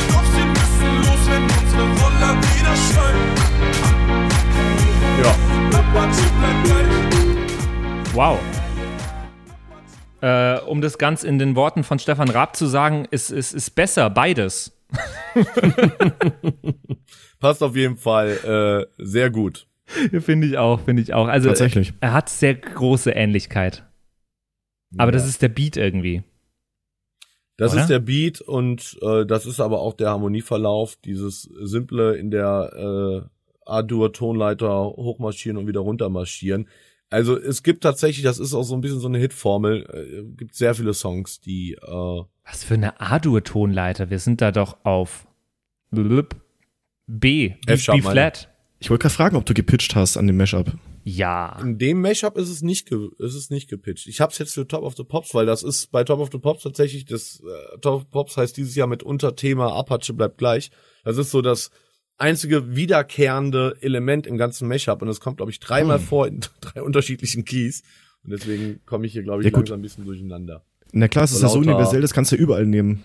Doch sie müssen los, wenn unsere Roller wieder schreien. Ja. Wow. Äh, um das ganz in den Worten von Stefan Raab zu sagen, es ist, ist besser, beides. Passt auf jeden Fall äh, sehr gut. Finde ich auch, finde ich auch. Also Tatsächlich. er hat sehr große Ähnlichkeit. Aber das Ja. ist der Beat irgendwie. Das Oder? ist der Beat und äh, das ist aber auch der Harmonieverlauf, dieses simple in der äh, A-Dur-Tonleiter hochmarschieren und wieder runtermarschieren. Also es gibt tatsächlich, das ist auch so ein bisschen so eine Hitformel, äh, gibt sehr viele Songs, die äh, Was für eine A-Dur-Tonleiter. Wir sind da doch auf B, B, B-Flat. Ich wollte gerade fragen, ob du gepitcht hast an dem Mashup. Ja. in dem Mashup ist es nicht ge ist es nicht gepitcht. Ich hab's jetzt für Top of the Pops, weil das ist bei Top of the Pops tatsächlich das äh, Top of the Pops heißt dieses Jahr mit Unterthema Apache bleibt gleich. Das ist so das einzige wiederkehrende Element im ganzen Mashup und es kommt glaube ich dreimal vor in drei unterschiedlichen Keys und deswegen komme ich hier glaube ich Ja, langsam ein bisschen durcheinander. Na klar, es ist ja so universell, das kannst du ja überall nehmen.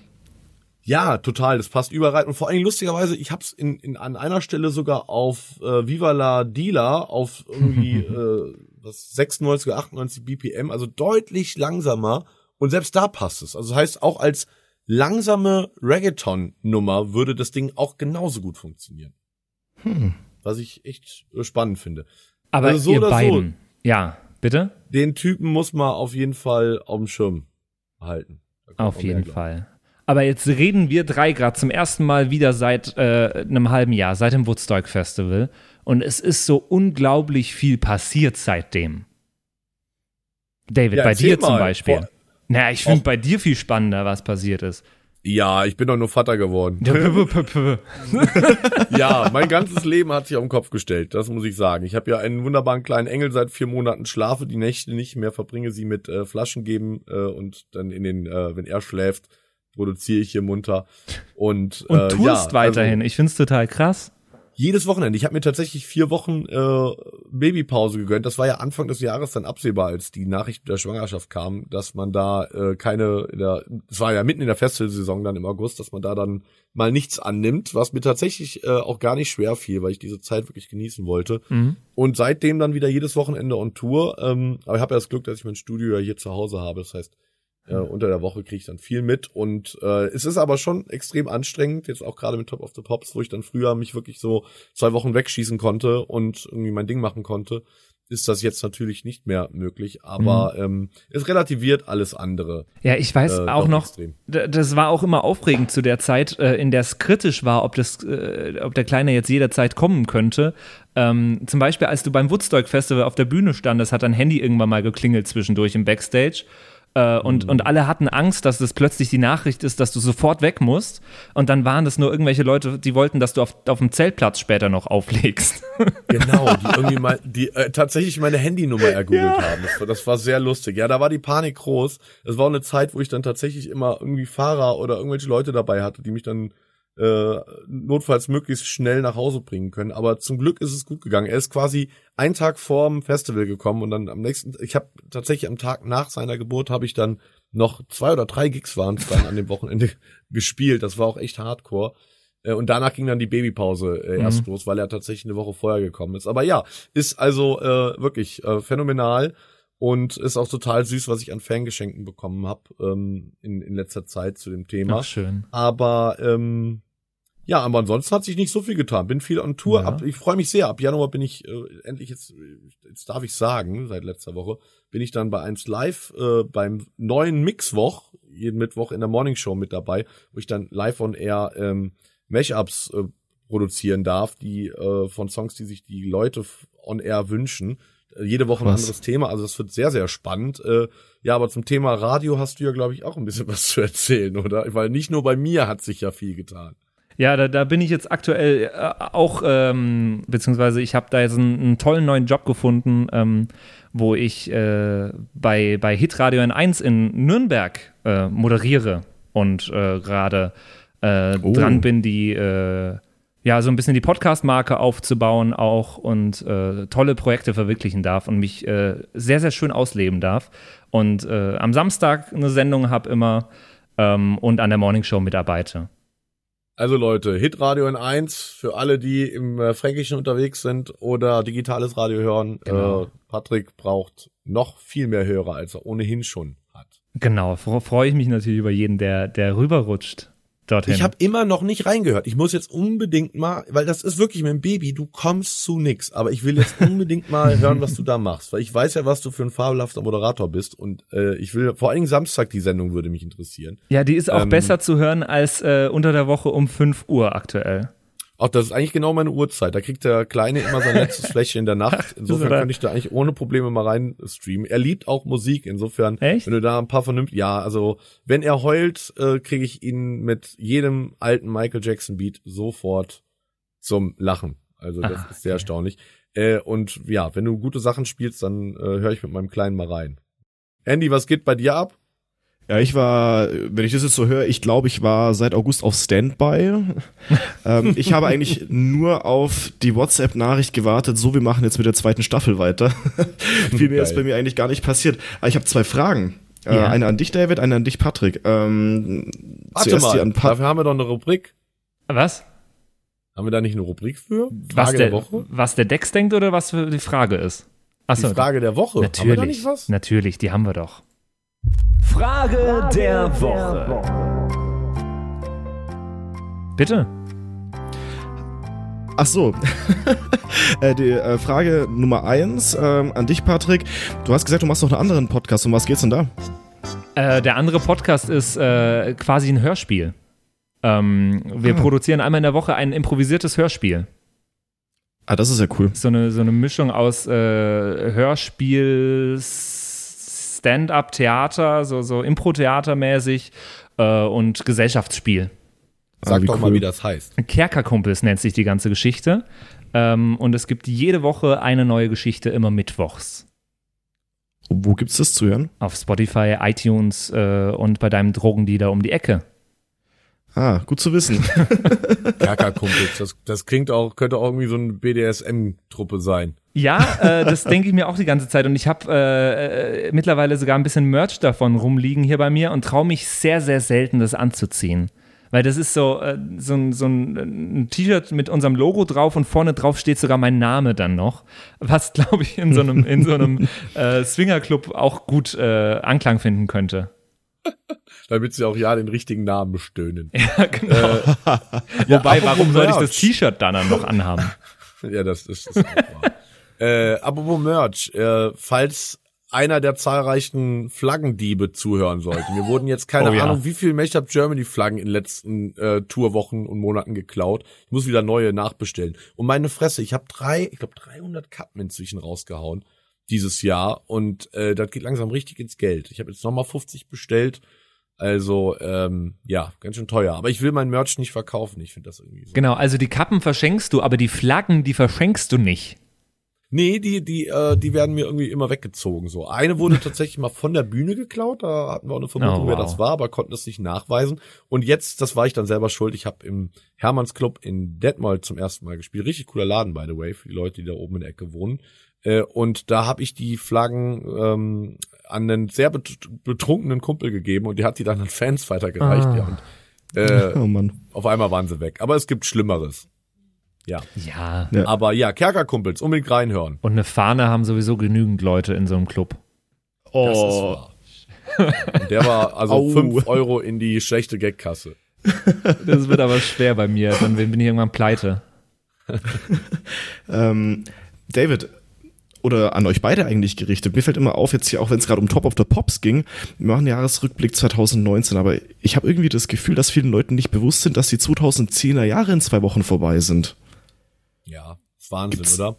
Ja, total, das passt überall und vor allen Dingen lustigerweise, ich hab's in, in an einer Stelle sogar auf äh, Viva la Dealer auf irgendwie äh, was 96 oder 98 BPM, also deutlich langsamer und selbst da passt es. Also das heißt auch als langsame Reggaeton-Nummer würde das Ding auch genauso gut funktionieren. Was ich echt äh, spannend finde. Aber Also so ihr oder so. beiden. Ja, bitte? Den Typen muss man auf jeden Fall auf dem Schirm halten. Auf jeden. Fall. Aber jetzt reden wir drei gerade zum ersten Mal wieder seit äh, einem halben Jahr, seit dem Woodstock Festival. Und es ist so unglaublich viel passiert seitdem. David, Ja, bei dir zum mal. Beispiel. Boah. Naja, ich finde bei dir viel spannender, was passiert ist. Ja, ich bin doch nur Vater geworden. Ja, mein ganzes Leben hat sich auf den Kopf gestellt, das muss ich sagen. Ich habe ja einen wunderbaren kleinen Engel seit vier Monaten, schlafe die Nächte nicht mehr, verbringe sie mit äh, Flaschen geben äh, und dann in den, äh, wenn er schläft, produziere ich hier munter. Und, Und äh, tust ja, weiterhin. Also, ich finde es total krass. jedes Wochenende. Ich habe mir tatsächlich vier Wochen äh, Babypause gegönnt. Das war ja Anfang des Jahres dann absehbar, als die Nachricht der Schwangerschaft kam, dass man da äh, keine, es war ja mitten in der Festivalsaison dann im August, dass man da dann mal nichts annimmt, was mir tatsächlich äh, auch gar nicht schwer fiel, weil ich diese Zeit wirklich genießen wollte. Mhm. Und seitdem dann wieder jedes Wochenende on Tour. Ähm, aber ich habe ja das Glück, dass ich mein Studio ja hier zu Hause habe. Das heißt, äh, unter der Woche kriege ich dann viel mit. Und äh, es ist aber schon extrem anstrengend, jetzt auch gerade mit Top of the Pops, wo ich dann früher mich wirklich so zwei Wochen wegschießen konnte und irgendwie mein Ding machen konnte, ist das jetzt natürlich nicht mehr möglich. Aber ähm, es relativiert alles andere. Ja, ich weiß Äh, auch noch, extrem. das war auch immer aufregend zu der Zeit, äh, in der es kritisch war, ob, das, äh, ob der Kleine jetzt jederzeit kommen könnte. Ähm, zum Beispiel, als du beim Woodstock Festival auf der Bühne standest, hat dein Handy irgendwann mal geklingelt zwischendurch im Backstage. Äh, und, Mhm. und alle hatten Angst, dass das plötzlich die Nachricht ist, dass du sofort weg musst. Und dann waren das nur irgendwelche Leute, die wollten, dass du auf, auf dem Zeltplatz später noch auflegst. Genau, die irgendwie mal, die äh, tatsächlich meine Handynummer ergoogelt haben. Das war, das war sehr lustig. Ja, da war die Panik groß. Es war auch eine Zeit, wo ich dann tatsächlich immer irgendwie Fahrer oder irgendwelche Leute dabei hatte, die mich dann äh, notfalls möglichst schnell nach Hause bringen können. Aber zum Glück ist es gut gegangen. Er ist quasi einen Tag vorm Festival gekommen und dann am nächsten, ich habe tatsächlich am Tag nach seiner Geburt habe ich dann noch zwei oder drei Gigs waren es dann an dem Wochenende gespielt. Das war auch echt Hardcore. Äh, Und danach ging dann die Babypause äh, erst los, weil er tatsächlich eine Woche vorher gekommen ist. Aber ja, ist also äh, wirklich äh, phänomenal und ist auch total süß, was ich an Fangeschenken bekommen habe ähm, in, in letzter Zeit zu dem Thema. Ach, schön. Aber ähm, ja, aber ansonsten hat sich nicht so viel getan. Bin viel on Tour. Ja. Ab, ich freue mich sehr. Ab Januar bin ich äh, endlich jetzt, jetzt darf ich sagen, seit letzter Woche bin ich dann bei 1 Live äh, beim neuen Mixwoch jeden Mittwoch in der Morning Show mit dabei, wo ich dann live on air ähm, Mashups äh, produzieren darf, die äh, von Songs, die sich die Leute on air wünschen. Äh, jede Woche ein Was? anderes Thema, also das wird sehr, sehr spannend. Äh, ja, aber zum Thema Radio hast du ja, glaube ich, auch ein bisschen was zu erzählen, oder? Weil nicht nur bei mir hat sich ja viel getan. Ja, da, da bin ich jetzt aktuell äh, auch, ähm, beziehungsweise ich habe da jetzt einen, einen tollen neuen Job gefunden, ähm, wo ich äh, bei, bei Hitradio N1 in Nürnberg äh, moderiere und äh, gerade äh, Oh. dran bin, die äh, ja so ein bisschen die Podcast-Marke aufzubauen auch und äh, tolle Projekte verwirklichen darf und mich äh, sehr, sehr schön ausleben darf. Und äh, am Samstag eine Sendung habe immer ähm, und an der Morningshow mitarbeite. Also Leute, Hitradio N1 für alle, die im äh, Fränkischen unterwegs sind oder digitales Radio hören. Genau. Äh, Patrick braucht noch viel mehr Hörer, als er ohnehin schon hat. Genau, fre- freue ich mich natürlich über jeden, der, der rüberrutscht dorhin. Ich habe immer noch nicht reingehört. Ich muss jetzt unbedingt mal, weil das ist wirklich mit dem Baby, du kommst zu nix. Aber ich will jetzt unbedingt mal hören, was du da machst, weil ich weiß ja, was du für ein fabelhafter Moderator bist und äh, ich will vor allen Dingen Samstag die Sendung würde mich interessieren. ja, die ist auch ähm, besser zu hören als äh, unter der Woche um 5 Uhr aktuell. Auch das ist eigentlich genau meine Uhrzeit. Da kriegt der Kleine immer sein letztes Fläschchen in der Nacht. Insofern er- könnte ich da eigentlich ohne Probleme mal rein streamen. Er liebt auch Musik. Insofern, Echt? wenn du da ein paar vernünftig, ja, also wenn er heult, äh, kriege ich ihn mit jedem alten Michael Jackson Beat sofort zum Lachen. Also das Ah, ist sehr erstaunlich. Äh, und ja, wenn du gute Sachen spielst, dann äh, höre ich mit meinem Kleinen mal rein. Andy, was geht bei dir ab? Ja, ich war, wenn ich das jetzt so höre, ich glaube, ich war seit August auf Standby. ähm, ich habe eigentlich nur auf die WhatsApp-Nachricht gewartet, so wir machen jetzt mit der zweiten Staffel weiter. Viel mehr ist bei mir eigentlich gar nicht passiert. Aber ich habe zwei Fragen. Äh, Ja. eine an dich, David, eine an dich, Patrick. Ähm, Warte zuerst die mal, an Pat dafür haben wir doch eine Rubrik. Was? Haben wir da nicht eine Rubrik für? Was Frage der, der Woche? was der Dex denkt oder was für die Frage ist? Achso, Die Frage der Woche. Haben wir da natürlich. nicht was? Natürlich, die haben wir doch. Frage der Woche. Bitte. Ach so. äh, die äh, Frage Nummer eins ähm, an dich, Patrick. Du hast gesagt, du machst noch einen anderen Podcast. Um was geht's denn da? Äh, der andere Podcast ist äh, quasi ein Hörspiel. Ähm, wir Ah. produzieren einmal in der Woche ein improvisiertes Hörspiel. Ah, das ist ja cool. so eine, so eine Mischung aus äh, Hörspiel, S- Stand-up, Theater, so, so Impro-Theater-mäßig äh, und Gesellschaftsspiel. Sag Ah, wie doch mal, cool. wie das heißt. Kerkerkumpels nennt sich die ganze Geschichte. Ähm, und es gibt jede Woche eine neue Geschichte, immer mittwochs. Wo gibt's das zu hören? Auf Spotify, iTunes äh, und bei deinem Drogendealer um die Ecke. Ah, gut zu wissen. Kerkerkumpels. Das, das klingt auch, könnte auch irgendwie so eine BDSM-Truppe sein. Ja, äh, das denke ich mir auch die ganze Zeit. Und ich habe äh, äh, mittlerweile sogar ein bisschen Merch davon rumliegen hier bei mir und traue mich sehr, sehr selten, das anzuziehen. Weil das ist so, äh, so, ein, so ein, ein T-Shirt mit unserem Logo drauf und vorne drauf steht sogar mein Name dann noch. Was, glaube ich, in so einem, in so einem äh, Swingerclub auch gut äh, Anklang finden könnte. Damit sie auch ja den richtigen Namen bestöhnen. Ja, genau. Wobei, apropos warum sollte ich das. T-Shirt dann noch anhaben? Ja, das, das ist auch wahr. Äh, apropos Merch, äh, falls einer der zahlreichen Flaggendiebe zuhören sollte. Mir wurden jetzt keine Oh ja. Ahnung, wie viel Mashup Germany Flaggen in den letzten äh, Tourwochen und Monaten geklaut. Ich muss wieder neue nachbestellen. Und meine Fresse, ich habe drei, ich glaube 300 Kappen inzwischen rausgehauen. dieses Jahr und äh, das geht langsam richtig ins Geld. Ich habe jetzt nochmal 50 bestellt. Also ähm, ja, ganz schön teuer. Aber ich will mein Merch nicht verkaufen. Ich finde das irgendwie so. Genau, also die Kappen verschenkst du, aber die Flaggen, die verschenkst du nicht. Nee, die, die, äh, die werden mir irgendwie immer weggezogen. So. Eine wurde tatsächlich mal von der Bühne geklaut, da hatten wir auch eine Vermutung, Oh, wer wow. das war, aber konnten es nicht nachweisen. Und jetzt, das war ich dann selber schuld, ich habe im Hermanns Club in Detmold zum ersten Mal gespielt. Richtig cooler Laden, by the way, für die Leute, die da oben in der Ecke wohnen. Äh, und da habe ich die Flaggen ähm, an einen sehr bet betrunkenen Kumpel gegeben und die hat die dann an Fans weitergereicht. Ah. Ja, und äh, Oh Mann. auf einmal waren sie weg. Aber es gibt Schlimmeres. Ja. Ja. Ja. Aber ja, Kerkerkumpels, unbedingt reinhören. Und eine Fahne haben sowieso genügend Leute in so einem Club. Das Oh. ist wahr. Und der war also Au. 5 Euro in die schlechte Gagkasse. Das wird aber schwer bei mir, dann bin ich irgendwann pleite. Ähm, David, oder an euch beide eigentlich gerichtet. Mir fällt immer auf, jetzt hier auch wenn es gerade um Top of the Pops ging, wir machen Jahresrückblick 2019, aber ich habe irgendwie das Gefühl, dass vielen Leuten nicht bewusst sind, dass die 2010er Jahre in zwei Wochen vorbei sind. Ja, Wahnsinn, Gibt's- oder?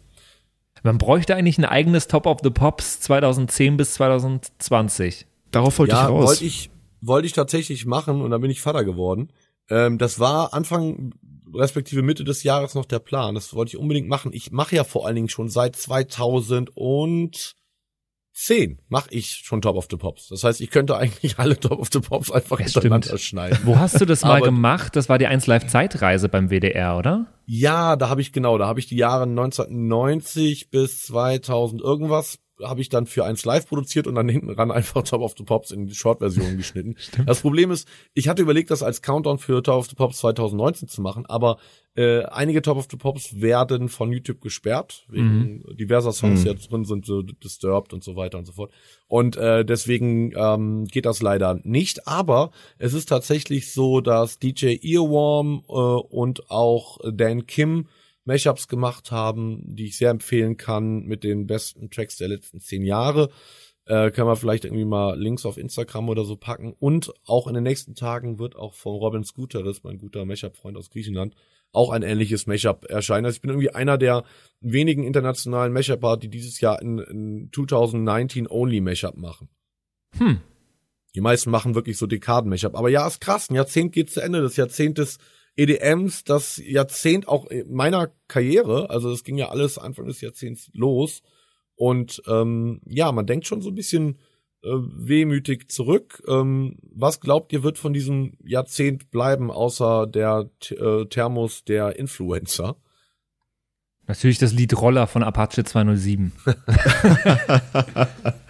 Man bräuchte eigentlich ein eigenes Top of the Pops 2010 bis 2020. Darauf wollte ja, ich raus. wollte ich, wollte ich tatsächlich machen und dann bin ich Vater geworden. Ähm, das war Anfang respektive Mitte des Jahres noch der Plan. Das wollte ich unbedingt machen. Ich mache ja vor allen Dingen schon seit 2010 mache ich schon Top of the Pops. Das heißt, ich könnte eigentlich alle Top of the Pops einfach Ja, hintereinander schneiden. Wo hast du das mal Aber- gemacht? Das war die 1 Live Zeitreise beim WDR, oder? Ja, da habe ich genau, da habe ich die Jahre 1990 bis 2000 irgendwas habe ich dann für eins live produziert und dann hinten ran einfach Top of the Pops in die Short-Version geschnitten. Das Problem ist, ich hatte überlegt, das als Countdown für Top of the Pops 2019 zu machen, aber äh, einige Top of the Pops werden von YouTube gesperrt, wegen diverser Songs, Mhm. die jetzt drin sind, so Disturbed und so weiter und so fort. Und äh, deswegen ähm, geht das leider nicht. Aber es ist tatsächlich so, dass DJ Earworm äh, und auch Dan Kim Mashups gemacht haben, die ich sehr empfehlen kann mit den besten Tracks der letzten zehn Jahre. Äh, kann man vielleicht irgendwie mal Links auf Instagram oder so packen. Und auch in den nächsten Tagen wird auch von Robin Scooteris, mein guter Mashup-Freund aus Griechenland, auch ein ähnliches Mashup erscheinen. Also ich bin irgendwie einer der wenigen internationalen Mashupper, die dieses Jahr in, in 2019 Only Mashup machen. Hm. Die meisten machen wirklich so Dekaden-Mashup. Aber ja, ist krass. Ein Jahrzehnt geht zu Ende. Das Jahrzehnt des EDMs, das Jahrzehnt auch meiner Karriere. Also es ging ja alles Anfang des Jahrzehnts los. Und ähm, ja, man denkt schon so ein bisschen äh, wehmütig zurück. Ähm, was glaubt ihr, wird von diesem Jahrzehnt bleiben, außer der äh, Thermos der Influencer? Natürlich das Lied Roller von Apache 207.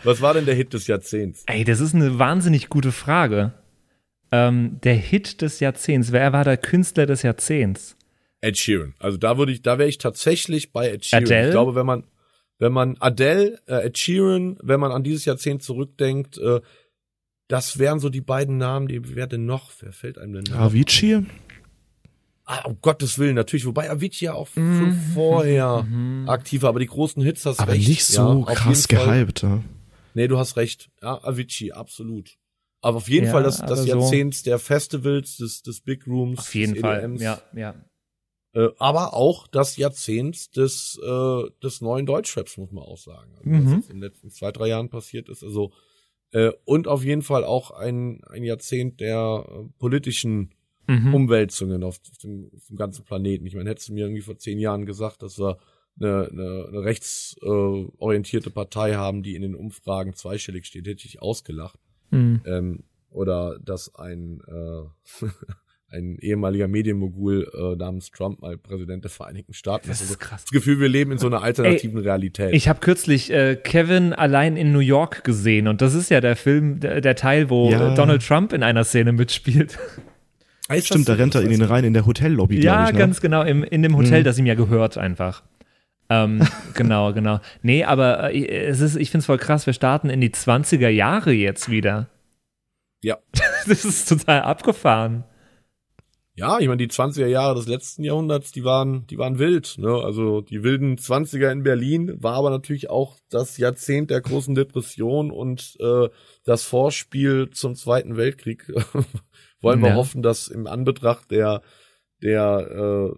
Was war denn der Hit des Jahrzehnts? Ey, das ist eine wahnsinnig gute Frage. Ähm, der Hit des Jahrzehnts. Wer war der Künstler des Jahrzehnts? Ed Sheeran. Also da würde ich, da wäre ich tatsächlich bei Ed Sheeran. Adele? Ich glaube, wenn man, wenn man Adele, äh, Ed Sheeran, wenn man an dieses Jahrzehnt zurückdenkt, äh, das wären so die beiden Namen, die wer denn noch? Wer fällt einem denn? Avicii? Ah, um Gottes Willen, natürlich, wobei Avicii ja auch Mhm. schon vorher aktiv war, aber die großen Hits hast Aber recht. nicht so ja, krass gehypt. Ja. Nee, du hast recht. Ja, Avicii, absolut. Aber auf jeden Ja, Fall das, das so- Jahrzehnt der Festivals, des, des Big Rooms, Auf jeden Fall. EDMs. Ja, ja. Äh, aber auch das Jahrzehnt des, äh, des neuen Deutschraps, muss man auch sagen. Also, Mhm. Was jetzt in den letzten zwei, drei Jahren passiert ist. Also, äh, und auf jeden Fall auch ein, ein Jahrzehnt der äh, politischen Mhm. Umwälzungen auf, dem, auf dem ganzen Planeten. Ich meine, hättest du mir irgendwie vor zehn Jahren gesagt, dass wir eine, eine, eine rechtsorientierte äh, Partei haben, die in den Umfragen zweistellig steht, hätte ich ausgelacht. Mhm. Ähm, oder dass ein, äh, ein ehemaliger Medienmogul äh, namens Trump mal Präsident der Vereinigten Staaten Das ist. Also krass. das Gefühl, wir leben in so einer alternativen Realität. Ich habe kürzlich äh, Kevin allein in New York gesehen und das ist ja der Film, der, der Teil, wo Ja. Donald Trump in einer Szene mitspielt. Stimmt, da rennt er in den rein in der Hotellobby, ja, ich. Ne? ganz genau, im, in dem Hotel, Mhm. das ihm ja gehört einfach. Ähm, genau, genau. Nee, aber äh, es ist, ich finde es voll krass, wir starten in die 20er Jahre jetzt wieder. Ja. Das ist total abgefahren. Ja, ich meine, die 20er Jahre des letzten Jahrhunderts, die waren, die waren wild. Ne? Also die wilden 20er in Berlin war aber natürlich auch das Jahrzehnt der großen Depression und äh, das Vorspiel zum Zweiten Weltkrieg. Wollen wir Ja. hoffen, dass im Anbetracht der der äh,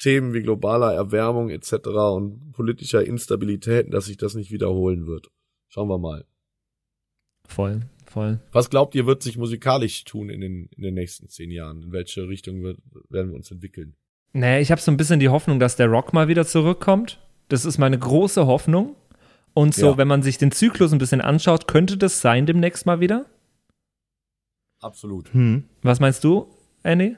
Themen wie globaler Erwärmung etc. und politischer Instabilität, dass sich das nicht wiederholen wird. Schauen wir mal. Voll, voll. Was glaubt ihr, wird sich musikalisch tun in den, in den nächsten zehn Jahren? In welche Richtung wird, werden wir uns entwickeln? Naja, ich habe so ein bisschen die Hoffnung, dass der Rock mal wieder zurückkommt. Das ist meine große Hoffnung. Und so, Ja. wenn man sich den Zyklus ein bisschen anschaut, könnte das sein demnächst mal wieder? Absolut. Hm. Was meinst du, Andy?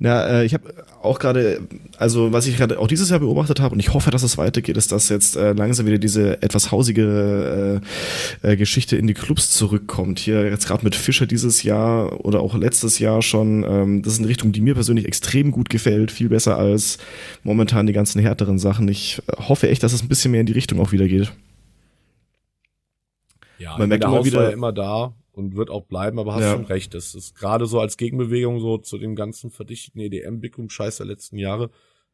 Na, äh, ich habe auch gerade, also was ich gerade auch dieses Jahr beobachtet habe und ich hoffe, dass es weitergeht, ist, dass jetzt äh, langsam wieder diese etwas hausige äh, äh, Geschichte in die Clubs zurückkommt. Hier jetzt gerade mit Fischer dieses Jahr oder auch letztes Jahr schon. Ähm, das ist eine Richtung, die mir persönlich extrem gut gefällt, viel besser als momentan die ganzen härteren Sachen. Ich äh, hoffe echt, dass es ein bisschen mehr in die Richtung auch wieder geht. Ja, Man merkt der immer wieder- immer da und wird auch bleiben, aber hast Ja. schon recht. Das ist gerade so als Gegenbewegung so zu dem ganzen verdichteten EDM-Big-Room-Scheiß der letzten Jahre,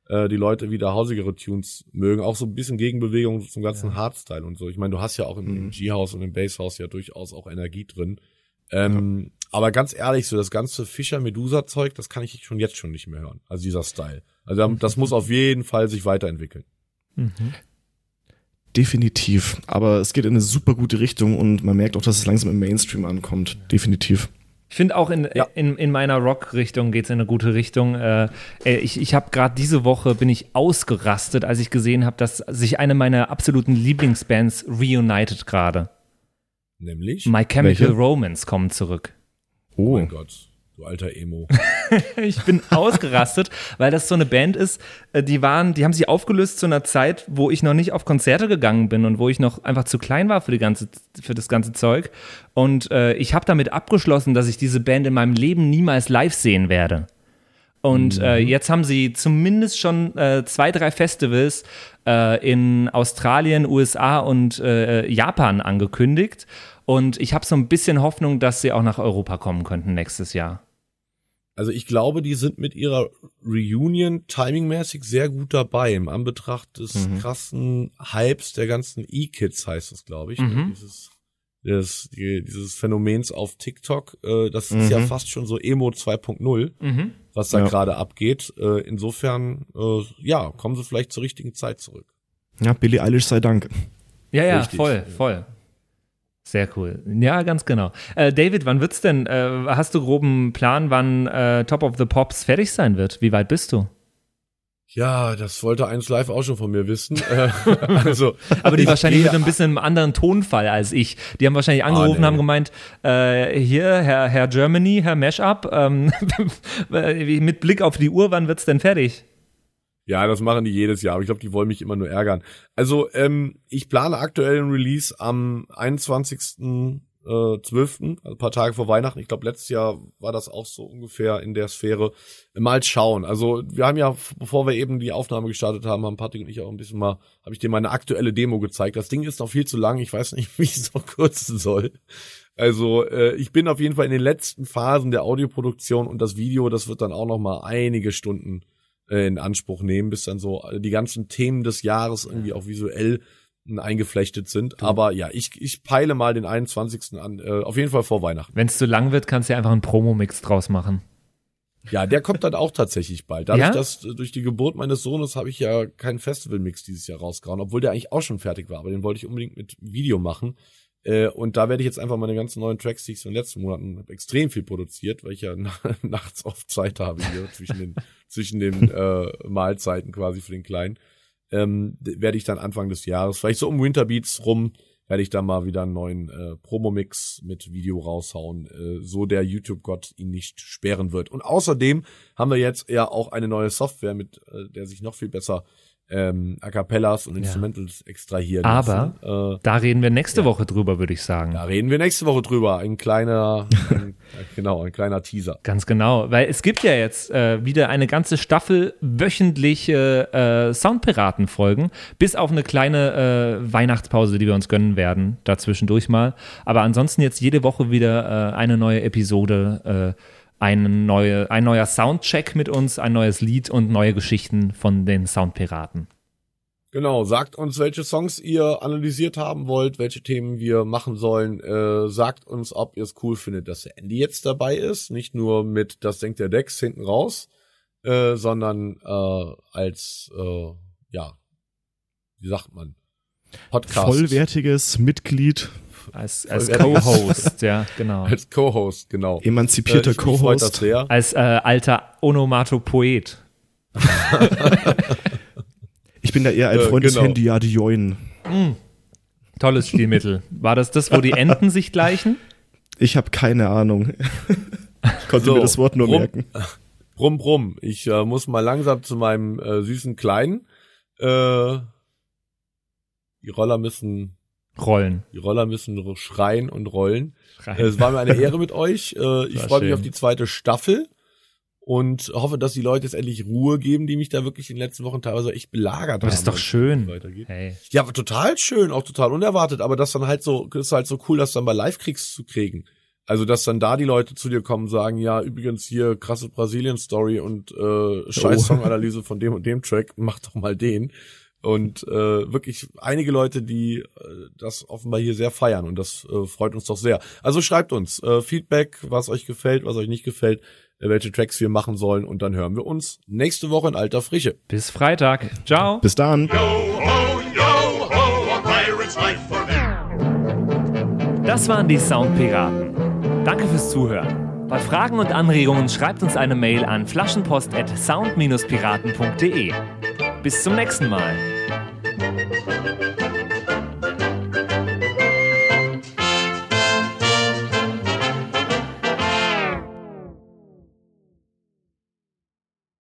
äh, die Leute wieder hausigere Tunes mögen. Auch so ein bisschen Gegenbewegung zum ganzen Hardstyle und so. Ich meine, du hast ja auch im, Mhm. im G-House und im Bass-House ja durchaus auch Energie drin. Ähm, Aber ganz ehrlich, so das ganze Fischer-Medusa-Zeug, das kann ich schon jetzt schon nicht mehr hören. Also dieser Style. Also da- das muss auf jeden Fall sich weiterentwickeln. Definitiv. Aber es geht in eine super gute Richtung und man merkt auch, dass es langsam im Mainstream ankommt. Definitiv. Ich finde auch in, Ja. in, in meiner Rock-Richtung geht es in eine gute Richtung. Äh, äh, ich ich habe gerade diese Woche bin ich ausgerastet, als ich gesehen habe, dass sich eine meiner absoluten Lieblingsbands reunited gerade. Nämlich, My Chemical Welche? Romance kommen zurück. oh Oh. mein Gott, du alter Emo. Ich bin ausgerastet, weil das so eine Band ist, äh, die waren, die haben sich aufgelöst zu einer Zeit, wo ich noch nicht auf Konzerte gegangen bin und wo ich noch einfach zu klein war für, die ganze, für das ganze Zeug. Und äh, ich habe damit abgeschlossen, dass ich diese Band in meinem Leben niemals live sehen werde. Und äh, jetzt haben sie zumindest schon äh, zwei, drei Festivals äh, in Australien, USA und äh, Japan angekündigt. Und ich habe so ein bisschen Hoffnung, dass sie auch nach Europa kommen könnten nächstes Jahr. Also ich glaube, die sind mit ihrer Reunion timingmäßig sehr gut dabei im Anbetracht des Mhm. krassen Hypes der ganzen E-Kids heißt es, glaube ich. ne? Mhm. Dieses, des, die, dieses Phänomens auf TikTok. Äh, das ist ja Mhm. fast schon so Emo 2.0, Mhm. was da Ja. gerade abgeht. Äh, insofern, äh, ja, kommen sie vielleicht zur richtigen Zeit zurück. Ja, Billie Eilish sei Dank. Ja, ja, Richtig. voll, voll. Sehr cool. Ja, ganz genau. Äh, David, wann wird's denn? Äh, hast du groben Plan, wann äh, Top of the Pops fertig sein wird? Wie weit bist du? Ja, das wollte eins live auch schon von mir wissen. Also, Aber die ich wahrscheinlich mit einem bisschen einem anderen Tonfall als ich. Die haben wahrscheinlich angerufen nee. haben gemeint, äh, hier, Herr, Herr Germany, Herr Mashup, ähm, mit Blick auf die Uhr, wann wird's denn fertig? Ja, das machen die jedes Jahr, aber ich glaube, die wollen mich immer nur ärgern. Also, ähm, ich plane aktuell einen Release am 21.12., also ein paar Tage vor Weihnachten. Ich glaube, letztes Jahr war das auch so ungefähr in der Sphäre. Mal schauen. Also, wir haben ja, bevor wir eben die Aufnahme gestartet haben, haben Patrick und ich auch ein bisschen mal, habe ich dir meine aktuelle Demo gezeigt. Das Ding ist noch viel zu lang. Ich weiß nicht, wie ich es noch kürzen soll. Also, äh, ich bin auf jeden Fall in den letzten Phasen der Audioproduktion und das Video, das wird dann auch noch mal einige Stunden äh, in Anspruch nehmen, bis dann so die ganzen Themen des Jahres irgendwie auch visuell äh, eingeflechtet sind. Aber ja, ich, ich peile mal den 21. an, äh, auf jeden Fall vor Weihnachten. Wenn es zu lang wird, kannst du ja einfach einen Promo-Mix draus machen. Ja, der kommt dann auch tatsächlich bald. Dadurch, Ja? dass äh, durch die Geburt meines Sohnes habe ich ja keinen Festival-Mix dieses Jahr rausgehauen, obwohl der eigentlich auch schon fertig war, aber den wollte ich unbedingt mit Video machen. Äh, und da werde ich jetzt einfach meine ganzen neuen Tracks, die ich so in den letzten Monaten habe, extrem viel produziert, weil ich ja nachts oft Zeit habe hier zwischen den, zwischen den äh, Mahlzeiten quasi für den Kleinen. Ähm, werde ich dann Anfang des Jahres, vielleicht so um Winterbeats rum, werde ich dann mal wieder einen neuen äh, Promo-Mix mit Video raushauen, äh, so der YouTube-Gott ihn nicht sperren wird. Und außerdem haben wir jetzt ja auch eine neue Software, mit äh, der sich noch viel besser ähm, A Cappellas und Instrumentals extrahieren Aber- lassen. Äh, Da reden wir nächste Woche drüber, würde ich sagen. da reden wir nächste Woche drüber. Ein kleiner, ein, genau, ein kleiner Teaser. Ganz genau, weil es gibt ja jetzt äh, wieder eine ganze Staffel wöchentliche äh, Soundpiraten-Folgen, bis auf eine kleine äh, Weihnachtspause, die wir uns gönnen werden, dazwischendurch mal. Aber ansonsten jetzt jede Woche wieder äh, eine neue Episode, äh, eine neue, ein neuer Soundcheck mit uns, ein neues Lied und neue Geschichten von den Soundpiraten. Genau, sagt uns, welche Songs ihr analysiert haben wollt, welche Themen wir machen sollen. Äh, sagt uns, ob ihr es cool findet, dass der Andy jetzt dabei ist. Nicht nur mit Das denkt der Dex hinten raus. äh, sondern äh, als, äh, ja, wie sagt man, Podcast. Vollwertiges Mitglied, Als, als Co-Host, ja, genau. Als Co-Host, genau. emanzipierter Äh, Co-Host. Als äh, alter Onomatopoet. Ich bin da eher ein Äh, Freund des genau. Handy Join. Tolles Stilmittel. War das das, wo die Enten sich gleichen? Ich habe keine Ahnung. Ich konnte So, mir das Wort nur rum- merken. Brumm, brumm. Ich äh, muss mal langsam zu meinem äh, süßen Kleinen. Äh, die Roller müssen, Rollen. die Roller müssen schreien und rollen. Schreien. Es war mir eine Ehre mit euch. Äh, ich freue mich auf die zweite Staffel und hoffe, dass die Leute jetzt endlich Ruhe geben, die mich da wirklich in den letzten Wochen teilweise echt belagert Aber haben. das ist doch schön. Weitergeht. Hey. Ja, aber total schön, auch total unerwartet, aber das dann halt so, ist halt so cool, das dann bei Live-Kriegs zu kriegen. Also, dass dann da die Leute zu dir kommen und sagen, ja, übrigens hier krasse Brasilien-Story und äh, scheiß Oh. Songanalyse von dem und dem Track, mach doch mal den. Und äh, wirklich einige Leute, die äh, das offenbar hier sehr feiern und das äh, freut uns doch sehr. Also schreibt uns äh, Feedback, was euch gefällt, was euch nicht gefällt, äh, welche Tracks wir machen sollen und dann hören wir uns nächste Woche in alter Frische. Bis Freitag. Ciao. Bis dann. Yo ho, yo ho, a pirate's life for me. Das waren die Soundpiraten. Danke fürs Zuhören. Bei Fragen und Anregungen schreibt uns eine Mail an flaschenpost@sound-piraten.de. Bis zum nächsten Mal. フフフフフ。